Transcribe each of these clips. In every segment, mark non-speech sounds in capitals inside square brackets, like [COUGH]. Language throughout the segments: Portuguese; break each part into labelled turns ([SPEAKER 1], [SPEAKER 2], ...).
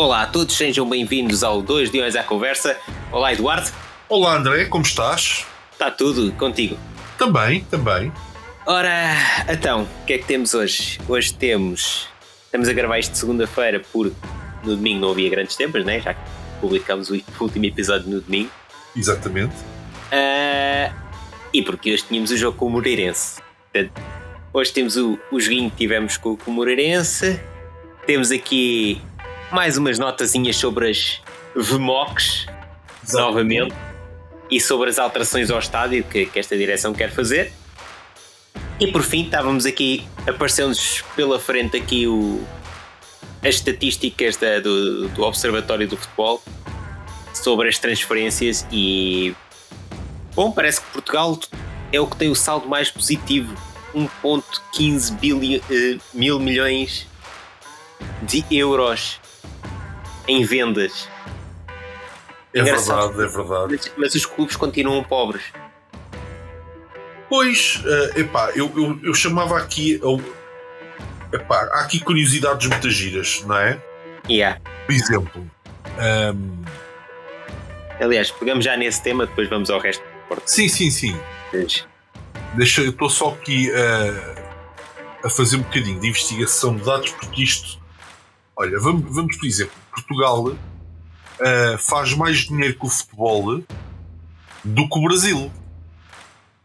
[SPEAKER 1] Olá a todos, sejam bem-vindos ao 2 Leões à Conversa. Olá, Eduardo.
[SPEAKER 2] Olá, André, como estás?
[SPEAKER 1] Está tudo contigo?
[SPEAKER 2] Também, também.
[SPEAKER 1] Ora, então, o que é que temos hoje? Hoje temos. Estamos a gravar isto de segunda-feira porque no domingo não havia grandes temas, né? Já que publicamos o último episódio no domingo.
[SPEAKER 2] Exatamente.
[SPEAKER 1] Uh, e porque hoje tínhamos o jogo com o Moreirense. Portanto, hoje temos o, o joguinho que tivemos com, com o Moreirense. Temos aqui mais umas notazinhas sobre as VMOCs, novamente, e sobre as alterações ao estádio que, que, esta direção quer fazer. E por fim, estávamos aqui, apareceu-nos pela frente aqui o, as estatísticas da, do, do Observatório do Futebol sobre as transferências e bom, parece que Portugal é o que tem o saldo mais positivo 1.15 uh, mil milhões de euros em vendas.
[SPEAKER 2] É Engraçado. verdade, é verdade.
[SPEAKER 1] Mas, mas, os clubes continuam pobres.
[SPEAKER 2] Pois, uh, epá, eu, eu, eu chamava aqui. Eu, epá, há aqui curiosidades muitas giras, não é?
[SPEAKER 1] Yeah.
[SPEAKER 2] Por exemplo. Um... Ehm,
[SPEAKER 1] Aliás, pegamos já nesse tema, depois vamos ao resto.
[SPEAKER 2] Sim, sim, sim. Deixa, eu estou só aqui uh, a fazer um bocadinho de investigação de dados, porque isto. Olha, vamos, vamos por exemplo, Portugal uh, faz mais dinheiro com o futebol do que o Brasil.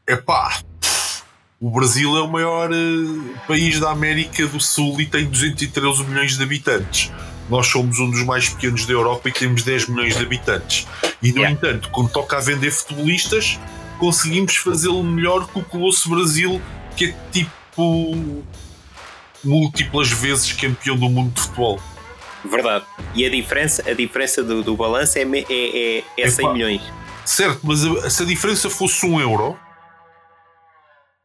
[SPEAKER 2] É pá, o Brasil é o maior uh, país da América do Sul e tem 213 milhões de habitantes. Nós somos um dos mais pequenos da Europa e temos 10 milhões de habitantes. E, no yeah. entanto, quando toca a vender futebolistas, conseguimos fazê-lo melhor que o Colosso Brasil, que é tipo múltiplas vezes campeão do mundo de futebol.
[SPEAKER 1] Verdade. E a diferença, a diferença do, do balanço é, é, é, é 100 milhões.
[SPEAKER 2] Certo, mas se a diferença fosse um euro.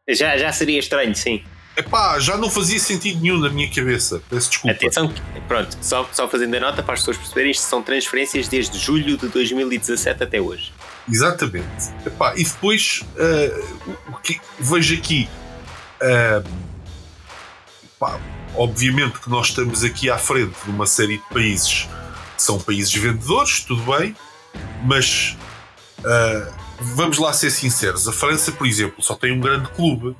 [SPEAKER 1] Já, já seria estranho, sim.
[SPEAKER 2] Epá, já não fazia sentido nenhum na minha cabeça. Peço desculpa.
[SPEAKER 1] Atenção, pronto, só, só fazendo a nota para as pessoas perceberem, isto são transferências desde julho de 2017 até hoje.
[SPEAKER 2] Exatamente. Epá, e depois uh, o que vejo aqui. Uh, epá, obviamente que nós estamos aqui à frente de uma série de países que são países vendedores, tudo bem, mas uh, vamos lá ser sinceros. A França, por exemplo, só tem um grande clube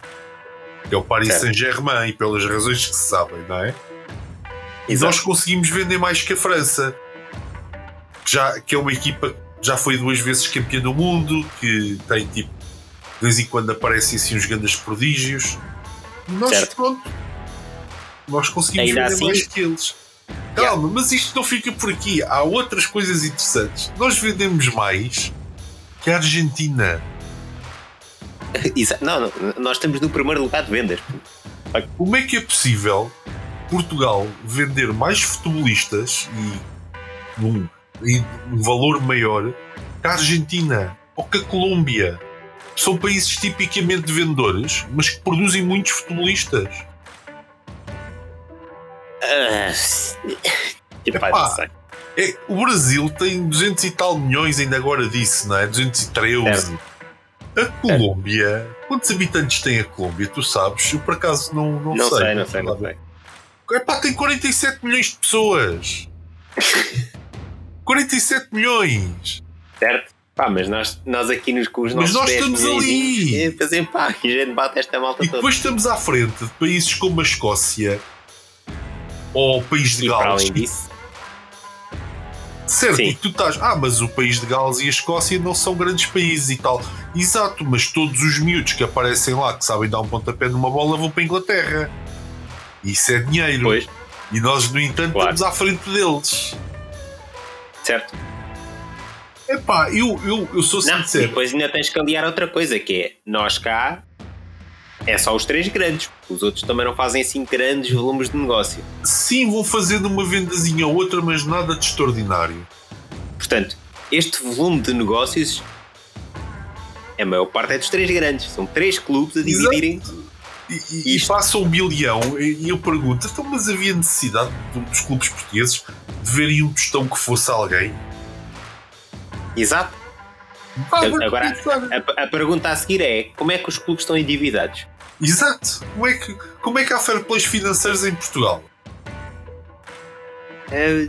[SPEAKER 2] que é o Paris Saint-Germain, e pelas razões que se sabem, não é? E nós conseguimos vender mais que a França, que, já, que é uma equipa que já foi duas vezes campeã do mundo, que tem tipo, de vez em quando aparecem assim uns grandes prodígios. Nós, certo. pronto, nós conseguimos Ainda vender assim... mais que eles. Calma, yeah. mas isto não fica por aqui. Há outras coisas interessantes. Nós vendemos mais que a Argentina. [LAUGHS]
[SPEAKER 1] Não, não, nós estamos no primeiro lugar de vendas.
[SPEAKER 2] Como é que é possível Portugal vender mais futebolistas e num, e um valor maior que a Argentina ou que a Colômbia? São países tipicamente vendedores, mas que produzem muitos futebolistas.
[SPEAKER 1] Uh,
[SPEAKER 2] Epá, é, o Brasil tem 200 e tal milhões, ainda agora disse, não é? 213. É. A Colômbia, quantos habitantes tem a Colômbia? Tu sabes? Eu por acaso não, não,
[SPEAKER 1] não
[SPEAKER 2] sei.
[SPEAKER 1] sei. Não sei, não sei.
[SPEAKER 2] Epá, tem 47 milhões de pessoas. [LAUGHS] 47 milhões.
[SPEAKER 1] Certo. Pá, mas nós, nós aqui nos, com os
[SPEAKER 2] mas
[SPEAKER 1] nossos
[SPEAKER 2] nós estamos ali.
[SPEAKER 1] Fazer pá, a gente bate esta malta
[SPEAKER 2] e toda. depois estamos à frente de países como a Escócia ou o país de Gales. Certo, Sim. e tu estás, ah, mas o país de Gales e a Escócia não são grandes países e tal. Exato, mas todos os miúdos que aparecem lá que sabem dar um pontapé numa bola vão para a Inglaterra. Isso é dinheiro.
[SPEAKER 1] Pois.
[SPEAKER 2] E nós, no entanto, claro. estamos à frente deles.
[SPEAKER 1] Certo.
[SPEAKER 2] Epá, eu, eu, eu sou
[SPEAKER 1] não,
[SPEAKER 2] sincero.
[SPEAKER 1] depois ainda tens que aliar outra coisa, que é nós cá é só os três grandes, os outros também não fazem assim grandes volumes de negócio.
[SPEAKER 2] Sim, vão fazendo uma vendazinha ou outra, mas nada de extraordinário.
[SPEAKER 1] Portanto, este volume de negócios, a maior parte é dos três grandes. São três clubes a dividirem.
[SPEAKER 2] E, e, e passam um bilhão, e eu pergunto, então, mas havia necessidade dos clubes portugueses de verem um tostão que fosse alguém?
[SPEAKER 1] Exato. Ah, Agora, a, a, pergunta a seguir é: como é que os clubes estão endividados?
[SPEAKER 2] Exato. Como é que, como é que há fair plays financeiros em Portugal?
[SPEAKER 1] É,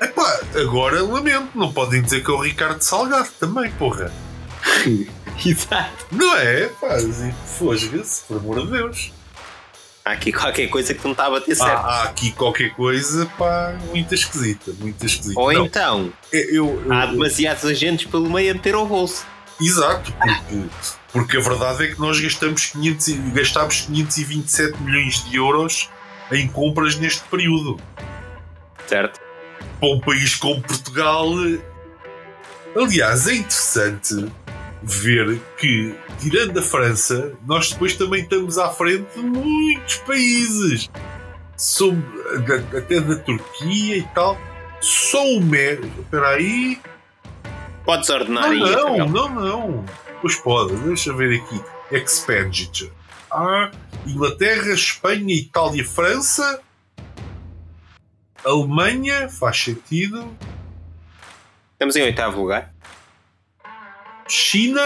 [SPEAKER 2] Epá, agora lamento, não podem dizer que é o Ricardo Salgado também, porra. [LAUGHS]
[SPEAKER 1] Exato.
[SPEAKER 2] Não é? Pá, fosga-se, por amor de Deus.
[SPEAKER 1] Há aqui qualquer coisa que não está a bater certo.
[SPEAKER 2] Há, há aqui qualquer coisa, pá, muito esquisita, muito esquisita.
[SPEAKER 1] Ou
[SPEAKER 2] Não,
[SPEAKER 1] então,
[SPEAKER 2] eu, eu-
[SPEAKER 1] há
[SPEAKER 2] eu-
[SPEAKER 1] demasiados agentes pelo meio a meter ao bolso.
[SPEAKER 2] Exato, porque, porque a verdade é que nós gastamos 500, e- gastámos 527 milhões de euros em compras neste período.
[SPEAKER 1] Certo?
[SPEAKER 2] Para um país como Portugal. Aliás, é interessante ver que, tirando a França, nós depois também estamos à frente de muitos países. Até da Turquia e tal. Só o México. Espera aí.
[SPEAKER 1] Podes ordenar
[SPEAKER 2] Ah,
[SPEAKER 1] aí.
[SPEAKER 2] não, não, não. Pois pode, deixa ver aqui. Expenditure. Ah, Inglaterra, Espanha, Itália, França. Alemanha, faz sentido.
[SPEAKER 1] Estamos em oitavo lugar.
[SPEAKER 2] China,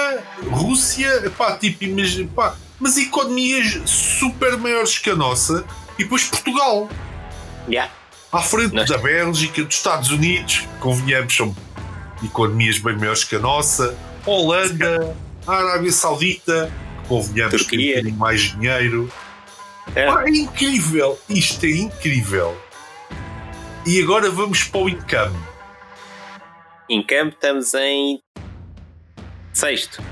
[SPEAKER 2] Rússia, pá, tipo, imagina, pá, mas economias super maiores que a nossa. E depois Portugal,
[SPEAKER 1] Yeah.
[SPEAKER 2] à frente
[SPEAKER 1] Nós-
[SPEAKER 2] da Bélgica, dos Estados Unidos, convenhamos, são economias bem maiores que a nossa. Holanda, a Arábia Saudita, convenhamos, que tem
[SPEAKER 1] Turquia.
[SPEAKER 2] um bocadinho mais dinheiro.
[SPEAKER 1] É.
[SPEAKER 2] Pá, é incrível, isto é incrível. E agora vamos para o income.
[SPEAKER 1] Campo estamos em sexto.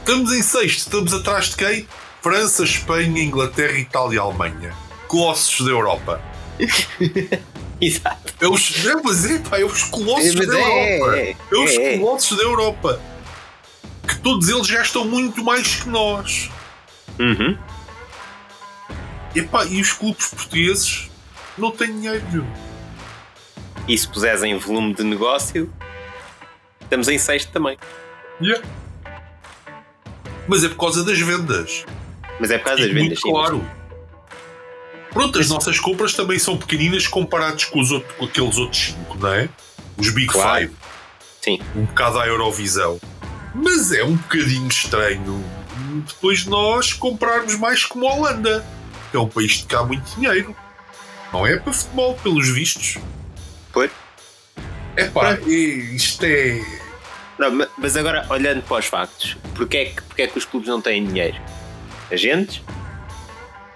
[SPEAKER 2] Estamos em sexto, estamos atrás de quem? França, Espanha, Inglaterra, Itália e Alemanha. Colossos da Europa. [LAUGHS]
[SPEAKER 1] Exato.
[SPEAKER 2] É os, é, mas é, pá, é os colossos
[SPEAKER 1] Mas
[SPEAKER 2] da Europa.
[SPEAKER 1] é,
[SPEAKER 2] É, os
[SPEAKER 1] é, é.
[SPEAKER 2] colossos da Europa. Que todos eles gastam muito mais que nós.
[SPEAKER 1] Uhum.
[SPEAKER 2] Epá, e os clubes portugueses não têm dinheiro.
[SPEAKER 1] E se puseres em volume de negócio, estamos em sexto também.
[SPEAKER 2] Yeah. Mas é por causa das vendas.
[SPEAKER 1] Mas é por causa das
[SPEAKER 2] E
[SPEAKER 1] vendas.
[SPEAKER 2] muito
[SPEAKER 1] sim.
[SPEAKER 2] claro. Pronto, as nossas compras também são pequeninas comparadas com, os outros, com aqueles outros cinco, não é? Os Big
[SPEAKER 1] Claro.
[SPEAKER 2] Five.
[SPEAKER 1] Sim.
[SPEAKER 2] Um bocado à Eurovisão. Mas é um bocadinho estranho depois de nós comprarmos mais como a Holanda. que É um país de cá muito dinheiro. Não é para futebol, pelos vistos.
[SPEAKER 1] Pois.
[SPEAKER 2] É pá, isto é.
[SPEAKER 1] Não, ma- mas agora, olhando para os factos, porquê é que, porquê é que os clubes não têm dinheiro? Agentes?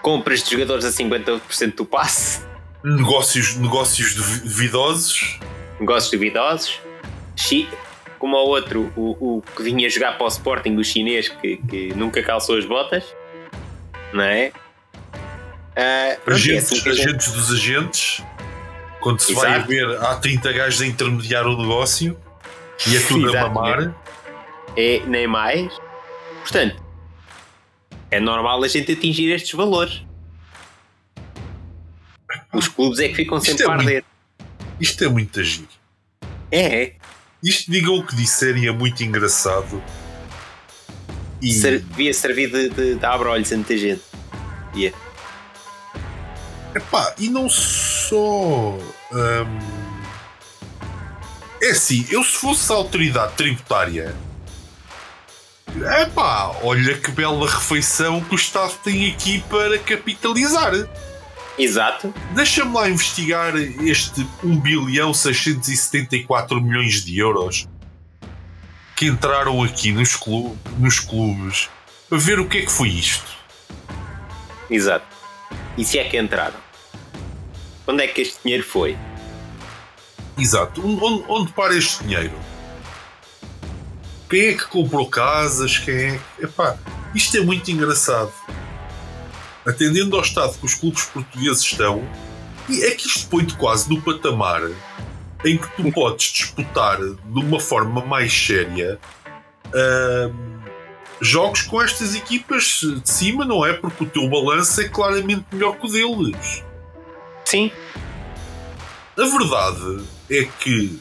[SPEAKER 1] Compras de jogadores a 50% do passe?
[SPEAKER 2] Negócios, negócios duvi- duvidosos.
[SPEAKER 1] Negócios duvidosos? Chi- Como ao outro, o, o que vinha jogar para o Sporting, o chinês, que, que nunca calçou as botas, não é? Ah, pronto, é
[SPEAKER 2] agentes,
[SPEAKER 1] assim que a gente-
[SPEAKER 2] agentes dos agentes. Quando se vai a
[SPEAKER 1] Exato.
[SPEAKER 2] ver, há 30 gajos a intermediar o negócio e é tudo a
[SPEAKER 1] Exatamente.
[SPEAKER 2] mamar.
[SPEAKER 1] é nem mais. Portanto, é normal a gente atingir estes valores. Os clubes é que ficam
[SPEAKER 2] Isto
[SPEAKER 1] sempre
[SPEAKER 2] é
[SPEAKER 1] a arder.
[SPEAKER 2] Isto é muito agir.
[SPEAKER 1] É, é.
[SPEAKER 2] Isto, digam o que disserem, é muito engraçado. E
[SPEAKER 1] Ser, devia servir de, de, de abre-olhos a muita gente. Yeah.
[SPEAKER 2] Epá, e não só. hum, é assim, eu se fosse a autoridade tributária. Epá, olha que bela refeição que o Estado tem aqui para capitalizar.
[SPEAKER 1] Exato.
[SPEAKER 2] Deixa-me lá investigar este 1 bilhão 674 milhões de euros que entraram aqui nos, clu- nos clubes para ver o que é que foi isto.
[SPEAKER 1] Exato. E se é que entraram? Onde é que este dinheiro foi?
[SPEAKER 2] Exato. Onde, onde para este dinheiro? Quem é que comprou casas? Quem é que... Epá, isto é muito engraçado. Atendendo ao estado que os clubes portugueses estão, e é que isto põe-te quase no patamar em que tu podes disputar de uma forma mais séria ahm, jogos com estas equipas de cima, não é? Porque o teu balanço é claramente melhor que o deles.
[SPEAKER 1] Sim.
[SPEAKER 2] A verdade é que,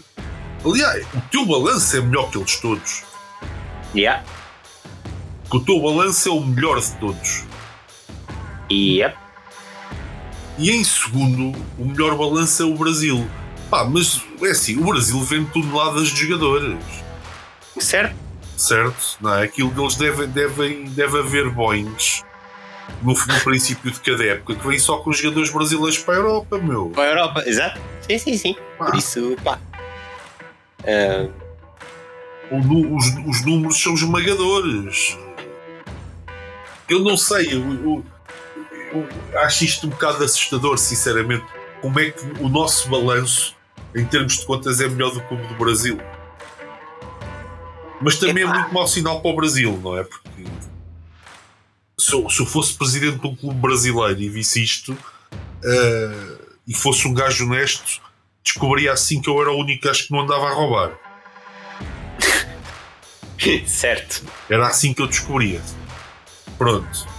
[SPEAKER 2] aliás, o teu balanço é melhor que eles todos.
[SPEAKER 1] Yeah.
[SPEAKER 2] Que o teu balanço é o melhor de todos.
[SPEAKER 1] Yep.
[SPEAKER 2] E em segundo, o melhor balanço é o Brasil. Pá, mas é assim, o Brasil vende toneladas de jogadores.
[SPEAKER 1] Certo?
[SPEAKER 2] Certo? Não é? Aquilo deles deve, devem, deve haver Boeings no, no princípio de cada época, que vem só com os jogadores brasileiros para a Europa, meu.
[SPEAKER 1] Para a Europa, exato. Sim, sim, sim.
[SPEAKER 2] Ah.
[SPEAKER 1] Por isso, pá. Ah,
[SPEAKER 2] O os, os números são esmagadores. Eu não sei, eu- eu acho isto um bocado assustador, sinceramente. Como é que o nosso balanço, em termos de contas, é melhor do que o do Brasil? Mas também
[SPEAKER 1] Epá.
[SPEAKER 2] é muito mau sinal para o Brasil, não é? Porque se eu, se eu fosse presidente de um clube brasileiro e visse isto eh, e fosse um gajo honesto, descobria assim que eu era o único gajo que não andava a roubar. [LAUGHS]
[SPEAKER 1] certo.
[SPEAKER 2] Era assim que eu descobria. Pronto.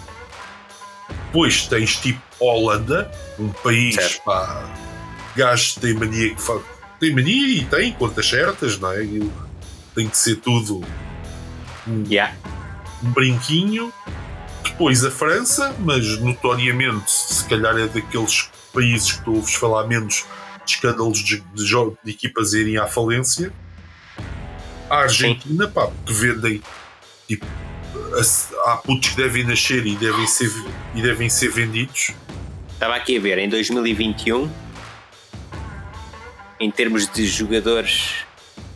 [SPEAKER 2] Depois tens tipo Holanda, um país,
[SPEAKER 1] Certo.
[SPEAKER 2] pá, gajos que têm mania que fa... tem mania e tem contas certas, não é? E tem que ser tudo um,
[SPEAKER 1] Yeah.
[SPEAKER 2] um brinquinho. Depois a França, mas notoriamente, se calhar é daqueles países que tu ouves falar menos de escândalos de, de, de equipas irem à falência. A Argentina, pá, que vendem tipo, há putos que devem nascer e devem ser, e devem ser vendidos.
[SPEAKER 1] Estava aqui a ver, em 2021, em termos de jogadores,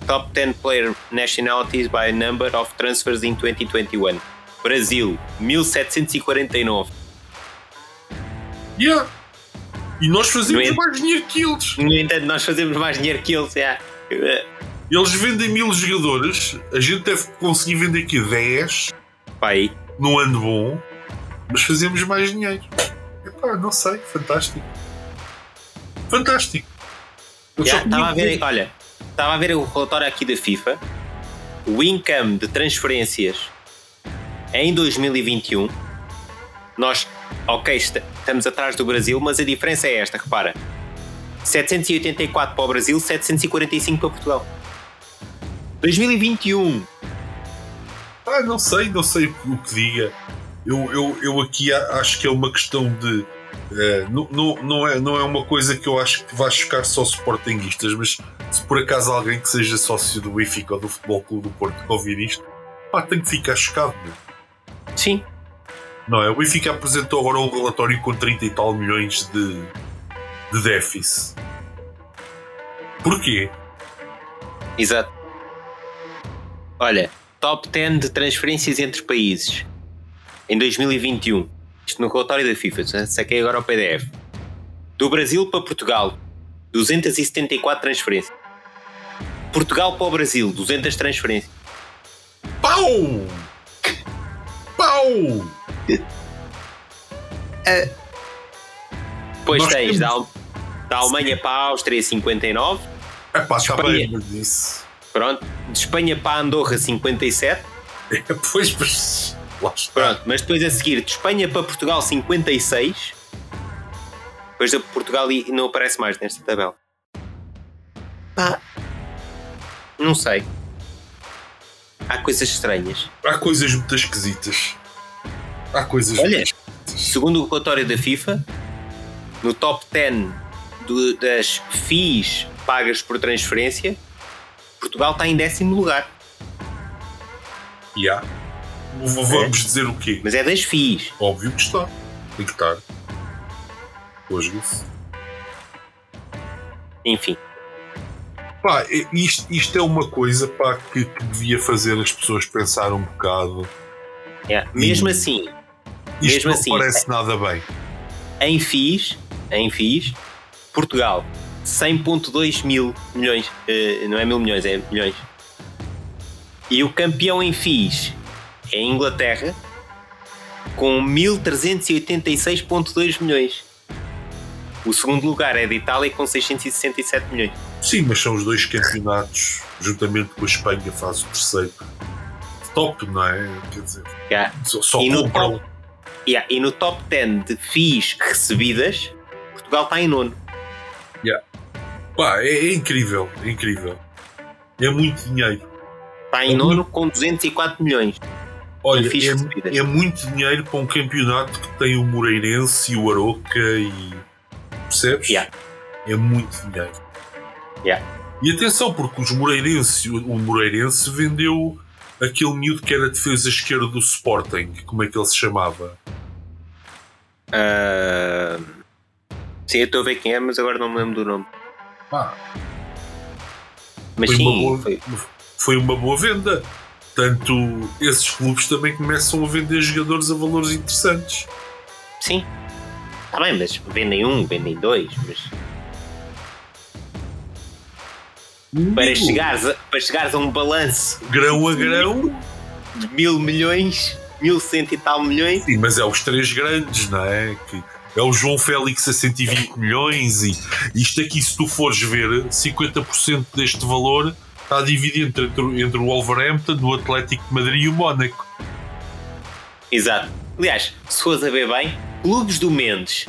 [SPEAKER 1] top 10 player nationalities by number of transfers in 2021. Brasil, 1749.
[SPEAKER 2] Yeah. E nós fazemos
[SPEAKER 1] No en-
[SPEAKER 2] mais dinheiro que eles.
[SPEAKER 1] No entanto, nós fazemos mais dinheiro que eles. Yeah.
[SPEAKER 2] Eles vendem mil jogadores, a gente deve conseguir vender aqui 10
[SPEAKER 1] Pai,
[SPEAKER 2] num ano bom, mas fazemos mais dinheiro. Epá, não sei, fantástico. Fantástico. Só
[SPEAKER 1] estava a ver, olha, estava a ver o relatório aqui da FIFA. O income de transferências em 2021, nós, ok, esta- estamos atrás do Brasil, mas a diferença é esta, repara. 784 para o Brasil, 745 para Portugal. 2021.
[SPEAKER 2] Ah, não sei, não sei o que diga. Eu, eu, eu aqui acho que é uma questão de. eh, não, não, não, é, não é uma coisa que eu acho que vai chocar só sportinguistas, mas se por acaso alguém que seja sócio do Benfica ou do Futebol Clube do Porto que ouvir isto, pá, tem que ficar chocado. meu.
[SPEAKER 1] Sim.
[SPEAKER 2] Não é? O Benfica apresentou agora um relatório com 30 e tal milhões de, de déficit. Porquê?
[SPEAKER 1] Exato. Olha, top 10 de transferências entre países em 2021. Isto no relatório da FIFA, saquei agora o PDF. Do Brasil para Portugal, 274 transferências. Portugal para o Brasil, 200 transferências.
[SPEAKER 2] Pau! Pau!
[SPEAKER 1] Depois
[SPEAKER 2] Nós
[SPEAKER 1] tens
[SPEAKER 2] temos-
[SPEAKER 1] da, Al- da Alemanha para a Áustria, 59.
[SPEAKER 2] É pá,
[SPEAKER 1] Espanha.
[SPEAKER 2] isso.
[SPEAKER 1] Pronto. De Espanha para Andorra, 57.
[SPEAKER 2] É, [LAUGHS] pois, está.
[SPEAKER 1] Pronto, mas depois a seguir, de Espanha para Portugal, 56. Depois de Portugal e não aparece mais nesta tabela. Pá. Não sei. Há coisas estranhas.
[SPEAKER 2] Há coisas muito esquisitas. Há coisas
[SPEAKER 1] Olha. Segundo o relatório da FIFA, no top 10 do- das FIIs pagas por transferência, Portugal está em décimo lugar.
[SPEAKER 2] E há. V- Vamos dizer o quê?
[SPEAKER 1] Mas é das FIIs.
[SPEAKER 2] Óbvio que está. Tem que estar. Hoje isso.
[SPEAKER 1] Enfim.
[SPEAKER 2] Pá, é- isto, isto é uma coisa pá, que, que devia fazer as pessoas pensar um bocado.
[SPEAKER 1] é. Mesmo
[SPEAKER 2] Hum.
[SPEAKER 1] assim,
[SPEAKER 2] Isto
[SPEAKER 1] Mesmo
[SPEAKER 2] não
[SPEAKER 1] assim,
[SPEAKER 2] parece nada bem.
[SPEAKER 1] em FIIs, em FIIs, Portugal, 100.2 mil milhões, eh, não é mil milhões, é milhões. E o campeão em FIIs é a Inglaterra, com 1.386.2 milhões. O segundo lugar é de Itália, com 667 milhões.
[SPEAKER 2] Sim, mas são os dois campeonatos, juntamente com a Espanha, faz o terceiro. Top, não é? Quer dizer,
[SPEAKER 1] Yeah.
[SPEAKER 2] só, só
[SPEAKER 1] E no top- Yeah, E no top 10 de FIIs recebidas, Portugal está em nono.
[SPEAKER 2] Pá, é, é incrível, é incrível. É muito dinheiro.
[SPEAKER 1] Está em
[SPEAKER 2] É
[SPEAKER 1] nono com 204 milhões.
[SPEAKER 2] Olha, é, é muito dinheiro para um campeonato que tem o Moreirense e o Aroca e. Percebes?
[SPEAKER 1] Yeah.
[SPEAKER 2] É muito dinheiro.
[SPEAKER 1] Yeah.
[SPEAKER 2] E atenção, porque os Moreirense, o o Moreirense vendeu aquele miúdo que era defesa esquerda do Sporting. Como é que ele se chamava?
[SPEAKER 1] Uh, sim, eu estou a ver quem é, mas agora não me lembro do nome.
[SPEAKER 2] Ah,
[SPEAKER 1] Mas
[SPEAKER 2] foi,
[SPEAKER 1] sim,
[SPEAKER 2] uma boa,
[SPEAKER 1] foi-
[SPEAKER 2] foi uma boa venda. Portanto, esses clubes também começam a vender jogadores a valores interessantes.
[SPEAKER 1] sim. Está bem, mas vendem um, vendem dois, mas para chegares, a, para chegares a um balanço
[SPEAKER 2] grão a grão,
[SPEAKER 1] de mil milhões, mil cento e tal milhões,
[SPEAKER 2] sim, mas é os três grandes, não é? Que é o João Félix a 120 milhões e isto aqui, se tu fores ver, 50% deste valor está dividido entre, entre o Wolverhampton, o Atlético de Madrid e o Mónaco.
[SPEAKER 1] exato. Aliás, se fores a ver bem, clubes do Mendes.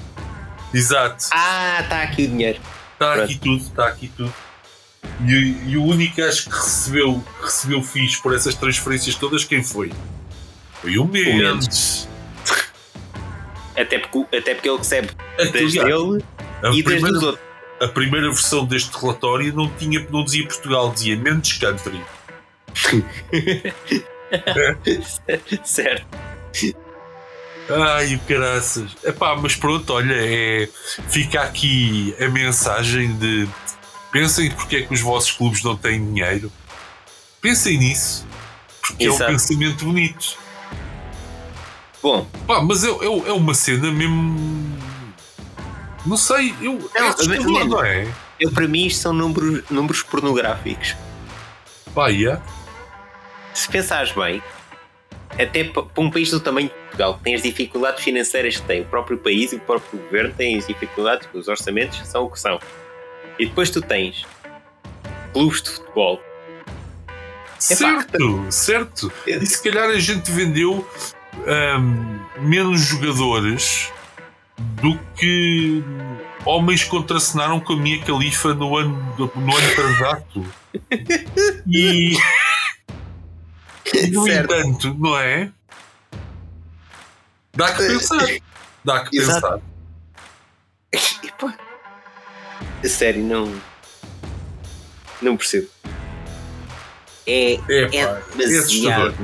[SPEAKER 2] Exato.
[SPEAKER 1] Ah, está aqui o dinheiro.
[SPEAKER 2] Está
[SPEAKER 1] Pronto.
[SPEAKER 2] aqui tudo, está aqui tudo. E, e o único acho que recebeu, recebeu FIIs por essas transferências todas, quem foi? Foi o Mendes.
[SPEAKER 1] Mendes. Até porque, até porque ele recebe das
[SPEAKER 2] Aliás,
[SPEAKER 1] dele
[SPEAKER 2] a,
[SPEAKER 1] e das dos
[SPEAKER 2] primeira,
[SPEAKER 1] outros.
[SPEAKER 2] a primeira versão deste relatório não, tinha, não dizia Portugal, dizia Mendes Country. [LAUGHS]
[SPEAKER 1] certo.
[SPEAKER 2] Ai, o caraças. Epá, mas pronto, olha, é, fica aqui a mensagem de pensem porque é que os vossos clubes não têm dinheiro. Pensem nisso. Porque é um
[SPEAKER 1] Exato.
[SPEAKER 2] pensamento bonito.
[SPEAKER 1] Bom,
[SPEAKER 2] Pá, mas é, é, é uma cena mesmo. Não sei, eu. é
[SPEAKER 1] Não,
[SPEAKER 2] assustador, não é?
[SPEAKER 1] eu, para mim isto são números, números pornográficos.
[SPEAKER 2] Pá, é.
[SPEAKER 1] Se pensares bem, até pa- para um país do tamanho de Portugal, que tem as dificuldades financeiras que tem, o próprio país e o próprio governo têm as dificuldades, os orçamentos são o que são. E depois tu tens clubes de futebol.
[SPEAKER 2] Certo, certo. E se calhar a gente vendeu ahm, menos jogadores do que homens contracenaram com a minha califa no ano, no ano transato. [LAUGHS] E, no
[SPEAKER 1] Certo.
[SPEAKER 2] entanto, não é? Dá que pensar. Dá que
[SPEAKER 1] Exato.
[SPEAKER 2] pensar.
[SPEAKER 1] A sério, não. Não percebo. É,
[SPEAKER 2] É,
[SPEAKER 1] é
[SPEAKER 2] é
[SPEAKER 1] demasiado.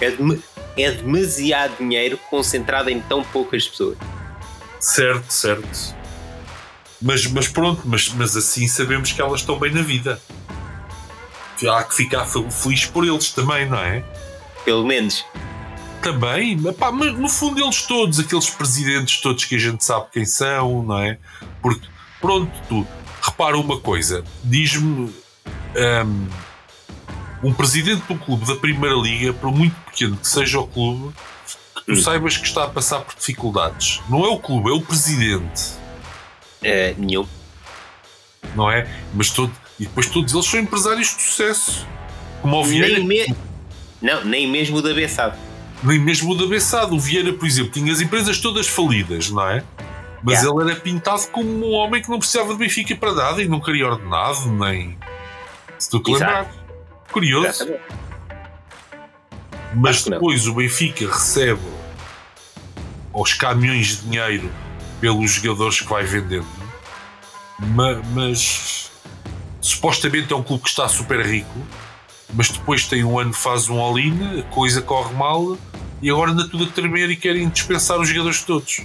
[SPEAKER 1] É, dem- é demasiado dinheiro concentrado em tão poucas pessoas.
[SPEAKER 2] Certo, certo. Mas, mas pronto, mas, mas assim sabemos que elas estão bem na vida. Há que ficar fel- feliz por eles também, não é?
[SPEAKER 1] Pelo menos.
[SPEAKER 2] Também, mas no fundo eles todos, aqueles presidentes todos que a gente sabe quem são, não é? Porque, pronto, tu repara uma coisa, diz-me hum, um, presidente do clube da Primeira Liga, por muito pequeno que seja o clube, que tu
[SPEAKER 1] Hum.
[SPEAKER 2] saibas que está a passar por dificuldades. Não é o clube, é o presidente.
[SPEAKER 1] eh, nenhum.
[SPEAKER 2] não é? Mas todo, e depois todos eles são empresários de sucesso. Como o Vieira,
[SPEAKER 1] Nem, me... não, nem mesmo o da Bessado.
[SPEAKER 2] nem mesmo o da Bessado. O Vieira, por exemplo, tinha as empresas todas falidas, não é? Mas
[SPEAKER 1] Yeah.
[SPEAKER 2] ele era pintado como um homem que não precisava de Benfica para nada e não queria ordenado, nem. Se tu te lembrar. Curioso. Mas depois o Benfica recebe aos caminhões de dinheiro pelos jogadores que vai vendendo. Ma- Mas, supostamente é um clube que está super rico, mas depois tem um ano faz um all-in, a coisa corre mal e agora anda tudo a tremer e querem dispensar os jogadores todos.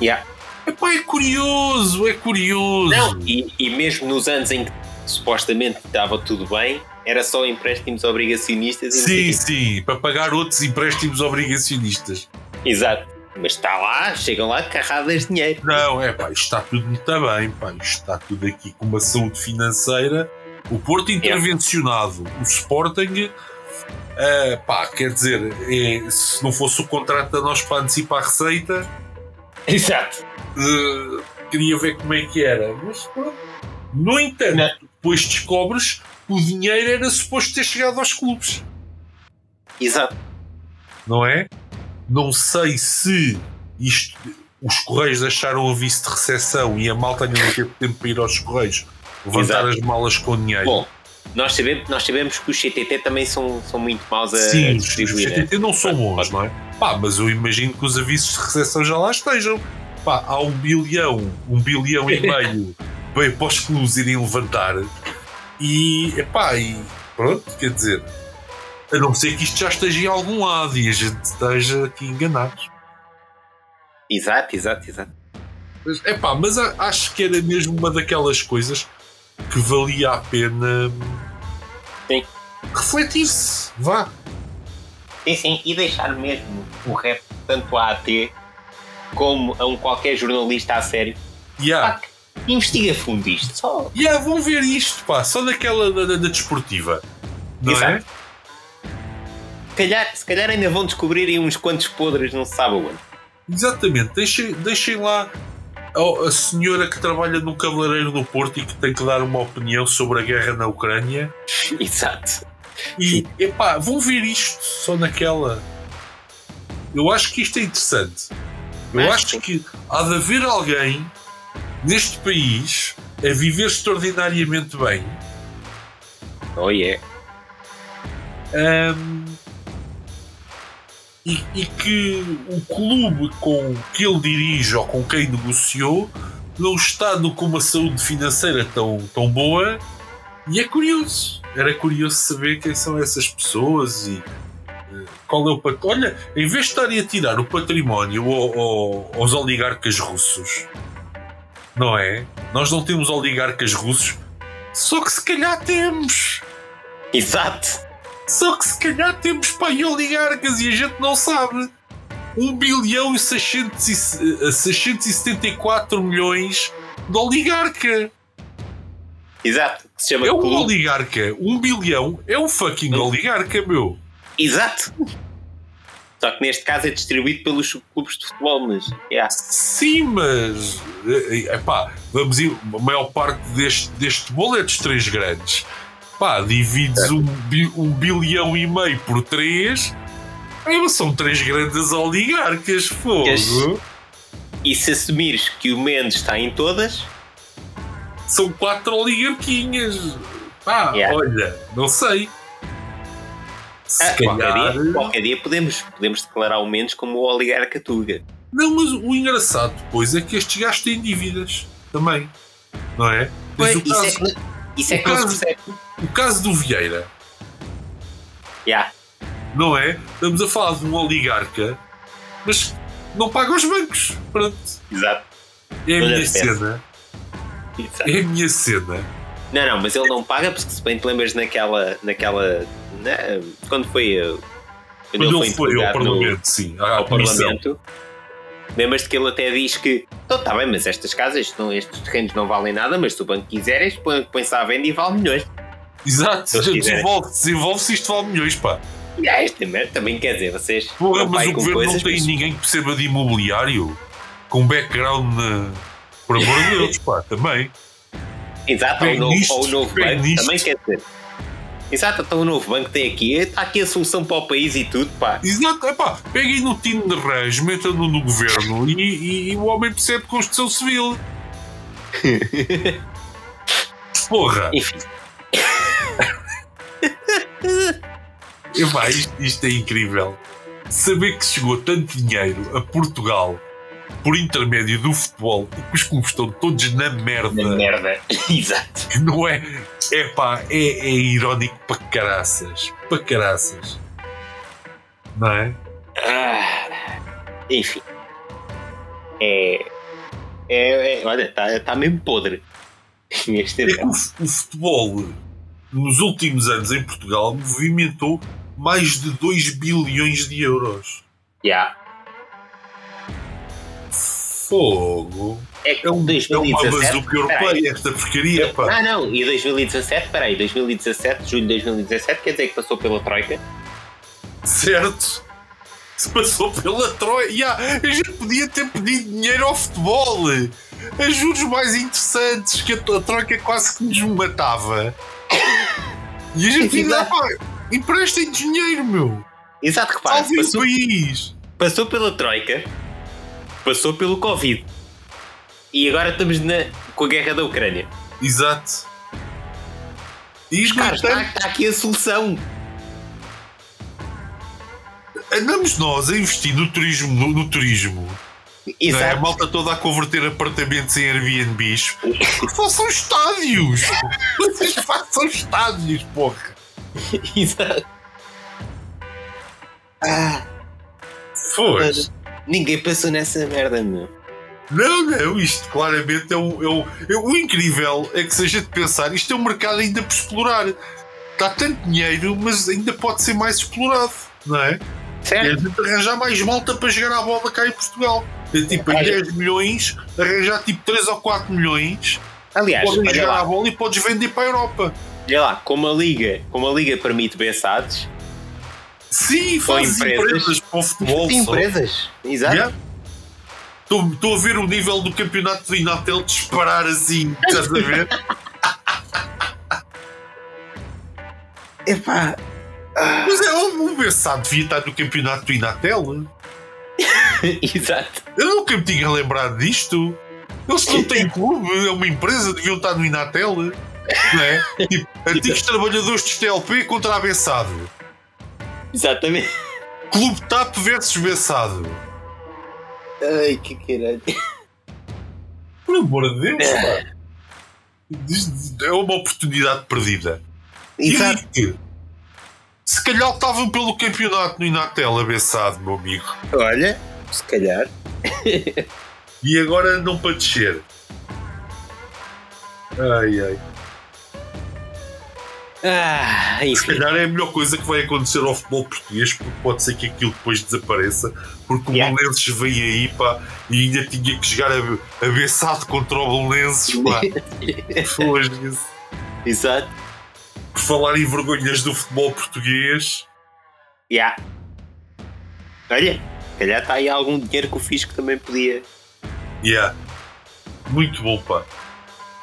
[SPEAKER 1] Yeah.
[SPEAKER 2] Epá, é curioso, é curioso.
[SPEAKER 1] Não, e, e mesmo nos anos em que supostamente estava tudo bem, era só empréstimos obrigacionistas. e
[SPEAKER 2] Sim, sim, para pagar outros empréstimos obrigacionistas.
[SPEAKER 1] Exato. Mas está lá, chegam lá carradas de dinheiro.
[SPEAKER 2] Não, é pá, isto está tudo muito bem, pá, isto está tudo aqui com uma saúde financeira. O Porto intervencionado, o Sporting, eh, pá, quer dizer, é, se não fosse o contrato da nós para antecipar a receita,
[SPEAKER 1] Exato.
[SPEAKER 2] eh, queria ver como é que era. Mas pronto. No entanto,
[SPEAKER 1] Não.
[SPEAKER 2] depois descobres o dinheiro era suposto ter chegado aos clubes,
[SPEAKER 1] Exato.
[SPEAKER 2] não é? Não sei se isto, os Correios acharam aviso de recessão e a malta ainda não teve tempo para ir aos Correios levantar
[SPEAKER 1] Exato.
[SPEAKER 2] as malas com dinheiro.
[SPEAKER 1] Bom, nós sabemos, nós sabemos que os CTT também são, são muito maus a
[SPEAKER 2] Sim, os, os
[SPEAKER 1] distribuir. né?
[SPEAKER 2] CTT não são bons, não é? Pá, mas eu imagino que os avisos de recessão já lá estejam. Pá, há um bilhão, um bilhão e [LAUGHS] meio bem para os clubes irem levantar e, epá, e pronto, quer dizer, a não ser que isto já esteja em algum lado e a gente esteja aqui enganados.
[SPEAKER 1] exato, exato, exato.
[SPEAKER 2] Mas, epá, mas acho que era mesmo uma daquelas coisas que valia a pena
[SPEAKER 1] Sim.
[SPEAKER 2] refletir-se. Vá.
[SPEAKER 1] Sim, sim, e deixar mesmo o rap tanto a AT como a um qualquer jornalista a sério.
[SPEAKER 2] Yeah.
[SPEAKER 1] Pá, que investiga fundo isto. Só.
[SPEAKER 2] Yeah, vão ver isto, pá, só daquela da, da- da desportiva. Não é?
[SPEAKER 1] Exato. Se calhar, se calhar ainda vão descobrir aí uns quantos podres, não se sabe onde.
[SPEAKER 2] Exatamente, deixem, deixem lá a, a senhora que trabalha no cabeleireiro do Porto e que tem que dar uma opinião sobre a guerra na Ucrânia. [LAUGHS]
[SPEAKER 1] Exato.
[SPEAKER 2] E, epá, vão ver isto só naquela. Eu acho que isto é interessante. Eu
[SPEAKER 1] Acho que
[SPEAKER 2] há de haver alguém neste país a viver extraordinariamente bem.
[SPEAKER 1] Oh yeah.
[SPEAKER 2] Ahm, e, e que o clube com que ele dirige ou com quem negociou não está no, com uma saúde financeira tão, tão boa e é curioso. Era curioso saber quem são essas pessoas e eh, qual é o pat- Olha, em vez de estarem a tirar o património ao- ao- aos oligarcas russos, não é? Nós não temos oligarcas russos, só que se calhar temos.
[SPEAKER 1] Exato.
[SPEAKER 2] Só que se calhar temos pai oligarcas e a gente não sabe. 1 bilhão e 600 e se- eh, 674 milhões de oligarca.
[SPEAKER 1] Exato. Que se chama
[SPEAKER 2] É um
[SPEAKER 1] clube.
[SPEAKER 2] oligarca. 1 bilhão é um fucking oligarca, meu.
[SPEAKER 1] Exato. Só que neste caso é distribuído pelos clubes de futebol, mas. Yeah.
[SPEAKER 2] Sim, mas. É pá, vamos ir. A maior parte deste, deste bolo é dos três grandes. Pá, divides um, um bilhão e meio por três. São três grandes oligarcas, fogo.
[SPEAKER 1] E se assumires que o Mendes está em todas,
[SPEAKER 2] São quatro oligarquinhas. Pá,
[SPEAKER 1] Yeah.
[SPEAKER 2] olha, não sei. Se
[SPEAKER 1] ah, qualquer, dia, qualquer dia podemos, podemos declarar o Mendes como o oligarca Tuga.
[SPEAKER 2] Não, mas o engraçado depois é que estes gajos têm dívidas também. Não é? O
[SPEAKER 1] isso é
[SPEAKER 2] caso,
[SPEAKER 1] que, isso é
[SPEAKER 2] o
[SPEAKER 1] que não se
[SPEAKER 2] caso-
[SPEAKER 1] percebe.
[SPEAKER 2] o caso do Vieira.
[SPEAKER 1] Yeah.
[SPEAKER 2] não é? Estamos a falar de um oligarca, mas não paga os bancos. Pronto.
[SPEAKER 1] Exato.
[SPEAKER 2] É a
[SPEAKER 1] Olha,
[SPEAKER 2] minha cena.
[SPEAKER 1] Exato.
[SPEAKER 2] É a minha cena.
[SPEAKER 1] Não, não, mas ele não paga porque se bem te lembras naquela. naquela na- quando foi. uh, Quando,
[SPEAKER 2] Quando ele foi ao
[SPEAKER 1] interrogado no-
[SPEAKER 2] Parlamento, sim,
[SPEAKER 1] ao. Parlamento. Lembras-te que ele até diz que então está bem, mas estas casas, não, estes terrenos não valem nada, mas se o banco quiser, isto põe- põe-se à venda e vale milhões.
[SPEAKER 2] Exato,
[SPEAKER 1] Se eles quiserem.
[SPEAKER 2] desenvolve, desenvolve-se isto vale milhões, pá.
[SPEAKER 1] E esta merda também quer dizer, vocês.
[SPEAKER 2] Porra, mas o governo
[SPEAKER 1] coisas,
[SPEAKER 2] não tem
[SPEAKER 1] mas-
[SPEAKER 2] ninguém que perceba de imobiliário com background na. Por amor de [LAUGHS] Deus, pá, também.
[SPEAKER 1] Exato, ou novo, ou o novo banco também quer dizer. Exato, então o novo banco tem aqui, está aqui a solução para o país e tudo, pá.
[SPEAKER 2] Exato, epá, peguem no Tino de Reis, metam-no no governo e, e- e o homem percebe Constituição Civil. [LAUGHS] Porra,
[SPEAKER 1] Enfim,
[SPEAKER 2] epá, isto, isto é incrível. Saber que chegou tanto dinheiro a Portugal por intermédio do futebol e que os clubes estão todos na merda.
[SPEAKER 1] na merda. [LAUGHS] Exato.
[SPEAKER 2] não é. É pá, é, é irónico para caraças. Para caraças. Não é?
[SPEAKER 1] Ah, enfim. É. É, é- olha, está tá mesmo podre. [LAUGHS] Este
[SPEAKER 2] É que o, o futebol, nos últimos anos em Portugal, movimentou mais de 2 bilhões de euros.
[SPEAKER 1] Já.
[SPEAKER 2] Fogo!
[SPEAKER 1] É que
[SPEAKER 2] É, um, é uma
[SPEAKER 1] 2017.
[SPEAKER 2] europeia, esta porcaria, pá.
[SPEAKER 1] Ah, não, e 2017, peraí, 2017, julho de 2017, quer dizer que passou pela Troika?
[SPEAKER 2] Certo? Se passou pela Troia. Yeah, a gente podia ter pedido dinheiro ao futebol. A juros mais interessantes que a, a Troika quase que nos matava. [COUGHS] E a gente ainda, pá, emprestem dinheiro, meu.
[SPEAKER 1] Exato, repara,
[SPEAKER 2] Salvem o
[SPEAKER 1] passou,
[SPEAKER 2] país.
[SPEAKER 1] passou pela Troika, passou pelo Covid. E agora estamos na, com a guerra da Ucrânia.
[SPEAKER 2] Exato. E
[SPEAKER 1] Os caras, está, está aqui a solução.
[SPEAKER 2] andamos nós a investir no turismo. No, no turismo não é? A
[SPEAKER 1] Exato.
[SPEAKER 2] malta toda a converter apartamentos em Airbnbs. [LAUGHS] Façam estádios! Vocês façam estádios, porra!
[SPEAKER 1] Exato. Ah,
[SPEAKER 2] Pois.
[SPEAKER 1] Ninguém passou nessa merda, meu.
[SPEAKER 2] Não, não, isto claramente é o, é o, é o incrível é que seja de pensar, isto é um mercado ainda por explorar. Está tanto dinheiro, mas ainda pode ser mais explorado, não é?
[SPEAKER 1] Certo?
[SPEAKER 2] E a gente arranjar mais malta para jogar a bola cá em Portugal. É tipo, em
[SPEAKER 1] Olha.
[SPEAKER 2] 10 milhões, arranjar tipo 3 ou 4 milhões,
[SPEAKER 1] Aliás,
[SPEAKER 2] podem
[SPEAKER 1] olha
[SPEAKER 2] jogar a
[SPEAKER 1] lá,
[SPEAKER 2] bola e podes vender para a Europa.
[SPEAKER 1] olha lá, como a Liga, como a Liga permite beçados,
[SPEAKER 2] Sim, fazes
[SPEAKER 1] empresas.
[SPEAKER 2] empresas para o futebol.
[SPEAKER 1] tem
[SPEAKER 2] só.
[SPEAKER 1] empresas. Exato.
[SPEAKER 2] Yeah. Estou a ver o nível do campeonato de Inatel disparar assim, estás a ver? [LAUGHS]
[SPEAKER 1] Epá,
[SPEAKER 2] Mas é, o Bessado devia estar no campeonato do Inatel. [LAUGHS]
[SPEAKER 1] exato.
[SPEAKER 2] Eu nunca me tinha lembrado disto. Eles não têm [LAUGHS] clube, é uma empresa, deviam estar no Inatel. Não é? Tipo, antigos trabalhadores de STLP contra a Bessado.
[SPEAKER 1] Exatamente.
[SPEAKER 2] Clube TAP versus Bessado.
[SPEAKER 1] Ai, que caralho.
[SPEAKER 2] Por amor de Deus, pá. É uma oportunidade perdida.
[SPEAKER 1] Exato.
[SPEAKER 2] se calhar estavam pelo campeonato no Inatel a Bessado, meu amigo.
[SPEAKER 1] Olha, se calhar.
[SPEAKER 2] E agora não para descer. Ai ai.
[SPEAKER 1] Ah,
[SPEAKER 2] Se
[SPEAKER 1] enfim.
[SPEAKER 2] calhar é a melhor coisa que vai acontecer ao futebol português, porque pode ser que aquilo depois desapareça, porque o
[SPEAKER 1] Yeah.
[SPEAKER 2] Belenenses veio aí pá, e ainda tinha que jogar a, a Bessado contra o Belenenses. Pá. [LAUGHS] Foge-se.
[SPEAKER 1] Exato.
[SPEAKER 2] Por falar em vergonhas do futebol português,
[SPEAKER 1] Yeah. Olha, se calhar está aí algum dinheiro que o Fisco também podia.
[SPEAKER 2] yeah. muito bom, pá.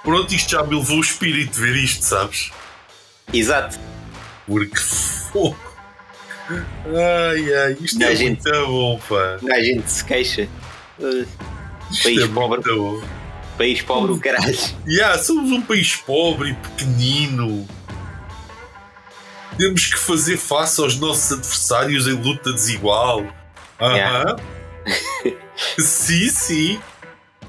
[SPEAKER 2] Pronto, isto já me levou o espírito de ver isto, sabes?
[SPEAKER 1] Exato.
[SPEAKER 2] Porque fogo. Ai ai, isto
[SPEAKER 1] Não,
[SPEAKER 2] é
[SPEAKER 1] gente.
[SPEAKER 2] muito bom, pá.
[SPEAKER 1] A gente se queixa.
[SPEAKER 2] Isto
[SPEAKER 1] País
[SPEAKER 2] é
[SPEAKER 1] pobre.
[SPEAKER 2] bom.
[SPEAKER 1] país pobre, o caralho.
[SPEAKER 2] Yeah, somos um país pobre e pequenino. Temos que fazer face aos nossos adversários em luta desigual. Aham.
[SPEAKER 1] Yeah. [LAUGHS]
[SPEAKER 2] sim, sim.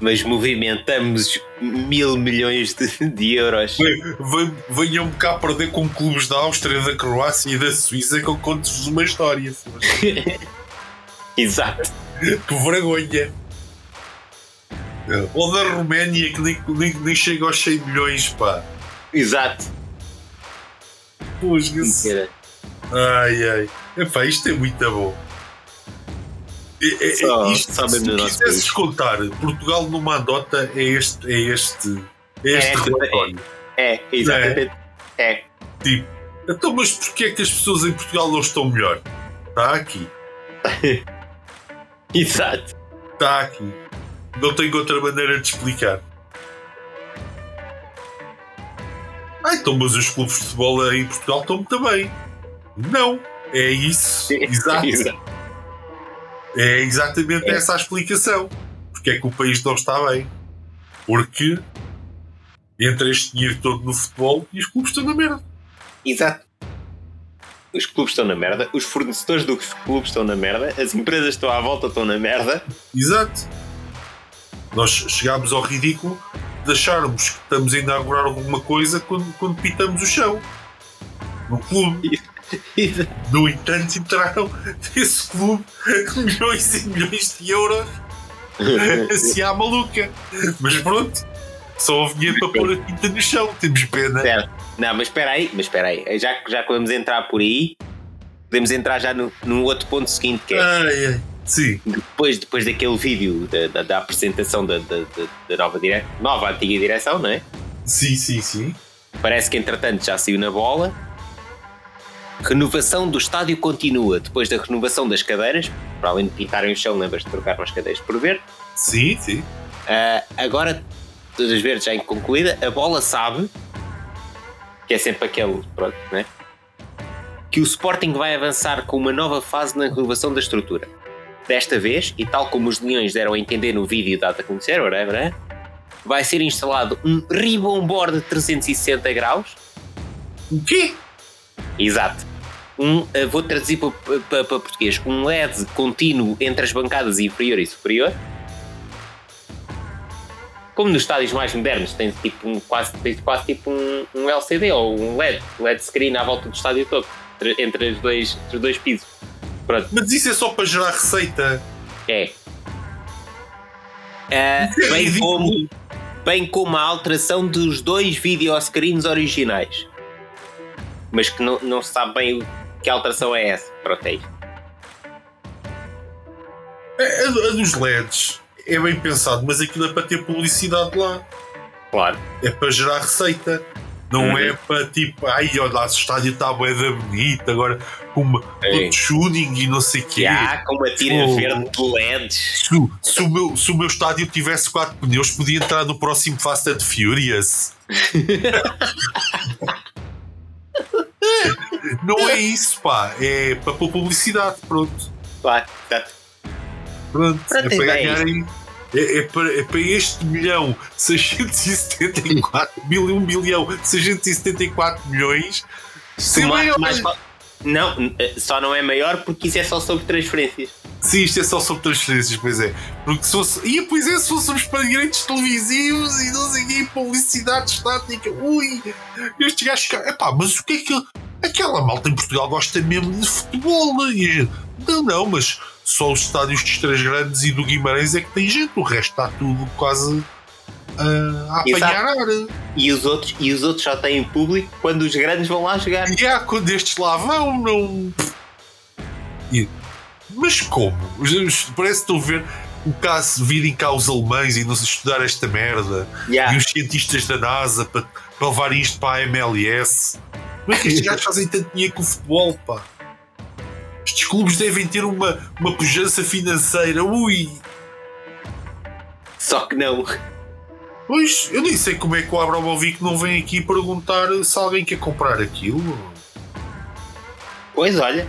[SPEAKER 1] Mas movimentamos mil milhões de, de euros.
[SPEAKER 2] Ven- ven- Venham-me cá perder com clubes da Áustria, da Croácia e da Suíça que eu conto-vos uma história. [LAUGHS]
[SPEAKER 1] Exato.
[SPEAKER 2] Que vergonha. Ou da Roménia que nem, nem, nem chega aos 100 milhões, pá.
[SPEAKER 1] Exato.
[SPEAKER 2] Pusga-se. Ai ai. Epá, isto é muito bom. É, é-
[SPEAKER 1] Só-
[SPEAKER 2] isto,
[SPEAKER 1] só
[SPEAKER 2] se
[SPEAKER 1] país.
[SPEAKER 2] contar Portugal numa andota é este, é este, é este
[SPEAKER 1] É,
[SPEAKER 2] relatório.
[SPEAKER 1] É, exatamente. É.
[SPEAKER 2] Tipo, então, mas porquê é que as pessoas em Portugal não estão melhor? Está aqui, [LAUGHS]
[SPEAKER 1] Exato.
[SPEAKER 2] está aqui. Não tenho outra maneira de explicar. Ah, então, mas os clubes de futebol em Portugal estão muito bem. Não, é isso. [LAUGHS] Exato.
[SPEAKER 1] Exato.
[SPEAKER 2] É exatamente
[SPEAKER 1] É.
[SPEAKER 2] essa a explicação. Porque é que o país não está bem. Porque entra este dinheiro todo no futebol e os clubes estão na merda.
[SPEAKER 1] Exato. Os clubes estão na merda, os fornecedores dos clubes estão na merda, as empresas estão à volta estão na merda.
[SPEAKER 2] Exato. Nós chegámos ao ridículo de acharmos que estamos a inaugurar alguma coisa quando, quando pitamos o chão. No clube. [LAUGHS] No entanto, entraram nesse clube milhões e milhões de euros [LAUGHS] assim à maluca. Mas pronto, só houve dinheiro para pôr a tinta no chão. Temos pena.
[SPEAKER 1] Certo. Não, mas espera aí, mas espera aí. Já, que- já que vamos entrar por aí, podemos entrar já no, no outro ponto seguinte, que é
[SPEAKER 2] Ai, ai. Sim,
[SPEAKER 1] depois, depois daquele vídeo da, da- da apresentação da, da, da- da nova, dire... nova antiga direção, não é?
[SPEAKER 2] sim, sim, sim.
[SPEAKER 1] Parece que entretanto já saiu na bola. Renovação do estádio continua depois da renovação das cadeiras, para além de pintarem o chão, lembras de trocar as cadeiras por verde.
[SPEAKER 2] Sim, sim.
[SPEAKER 1] Ah, agora, todas as verdes já em concluída, a bola sabe, que é sempre aquele, pronto, né? Que o Sporting vai avançar com uma nova fase na renovação da estrutura. Desta vez, e tal como os leões deram a entender no vídeo dado a conhecer, whatever, né? vai ser instalado um ribbon board de 360 graus.
[SPEAKER 2] O quê?
[SPEAKER 1] Exato. Um, eh, vou traduzir para, para- português. Um LED contínuo entre as bancadas inferior e superior. Como nos estádios mais modernos, tem tipo um, quase, quase tipo um, um LCD ou um LED, LED screen à volta do estádio todo, entre, entre os dois, entre os dois pisos. Pronto,
[SPEAKER 2] Mas isso é só para gerar receita.
[SPEAKER 1] é. Uh, [LAUGHS] bem, como, bem como a alteração dos dois videoscreens originais. Mas que não, não se sabe bem que alteração é essa. Pronto, é.
[SPEAKER 2] A, a dos LEDs é bem pensado, mas aquilo é para ter publicidade lá.
[SPEAKER 1] Claro.
[SPEAKER 2] É para gerar receita. Não uhum. é para tipo, ai, olha, o estádio está bué da bonito, agora com uma, todo tuning e não sei o quê.
[SPEAKER 1] Yeah, com uma tira oh, verde de LEDs.
[SPEAKER 2] Se, se, o meu, se o meu estádio tivesse quatro pneus, podia entrar no próximo Fast and Furious. [LAUGHS] não é isso, pá. É para pôr publicidade, pronto.
[SPEAKER 1] Claro,
[SPEAKER 2] Pronto, pronto é para ganharem é, é, para, é para este milhão 674 mil, 1 bilhão 674 milhões ser maior. Mais,
[SPEAKER 1] não, só não é maior porque isso é só sobre transferências.
[SPEAKER 2] Sim, isto é só sobre transferências, pois é. Porque se fosse. E pois é, se fôssemos para direitos televisivos e não sei quê, publicidade estática, ui, estes gajos. Epá, mas o que é que. Aquela malta em Portugal gosta mesmo de futebol. E a gente, não, não, mas só os estádios dos Três Grandes e do Guimarães é que tem gente, o resto está tudo quase uh, a apanhar ar.
[SPEAKER 1] E os, outros, e os outros só têm público quando os grandes vão lá jogar.
[SPEAKER 2] E há, quando estes lá vão, não. Mas como? Parece que estou a ver o caso virem cá os alemães e não se estudar esta merda yeah. e os cientistas da NASA para, para levar isto para a MLS. Como é que estes gajos fazem tanto dinheiro com o futebol, pá? Estes clubes devem ter uma, uma pujança financeira. Ui!
[SPEAKER 1] Só que não.
[SPEAKER 2] Pois, eu nem sei como é que o Abramovic não vem aqui perguntar se alguém quer comprar aquilo.
[SPEAKER 1] Pois olha,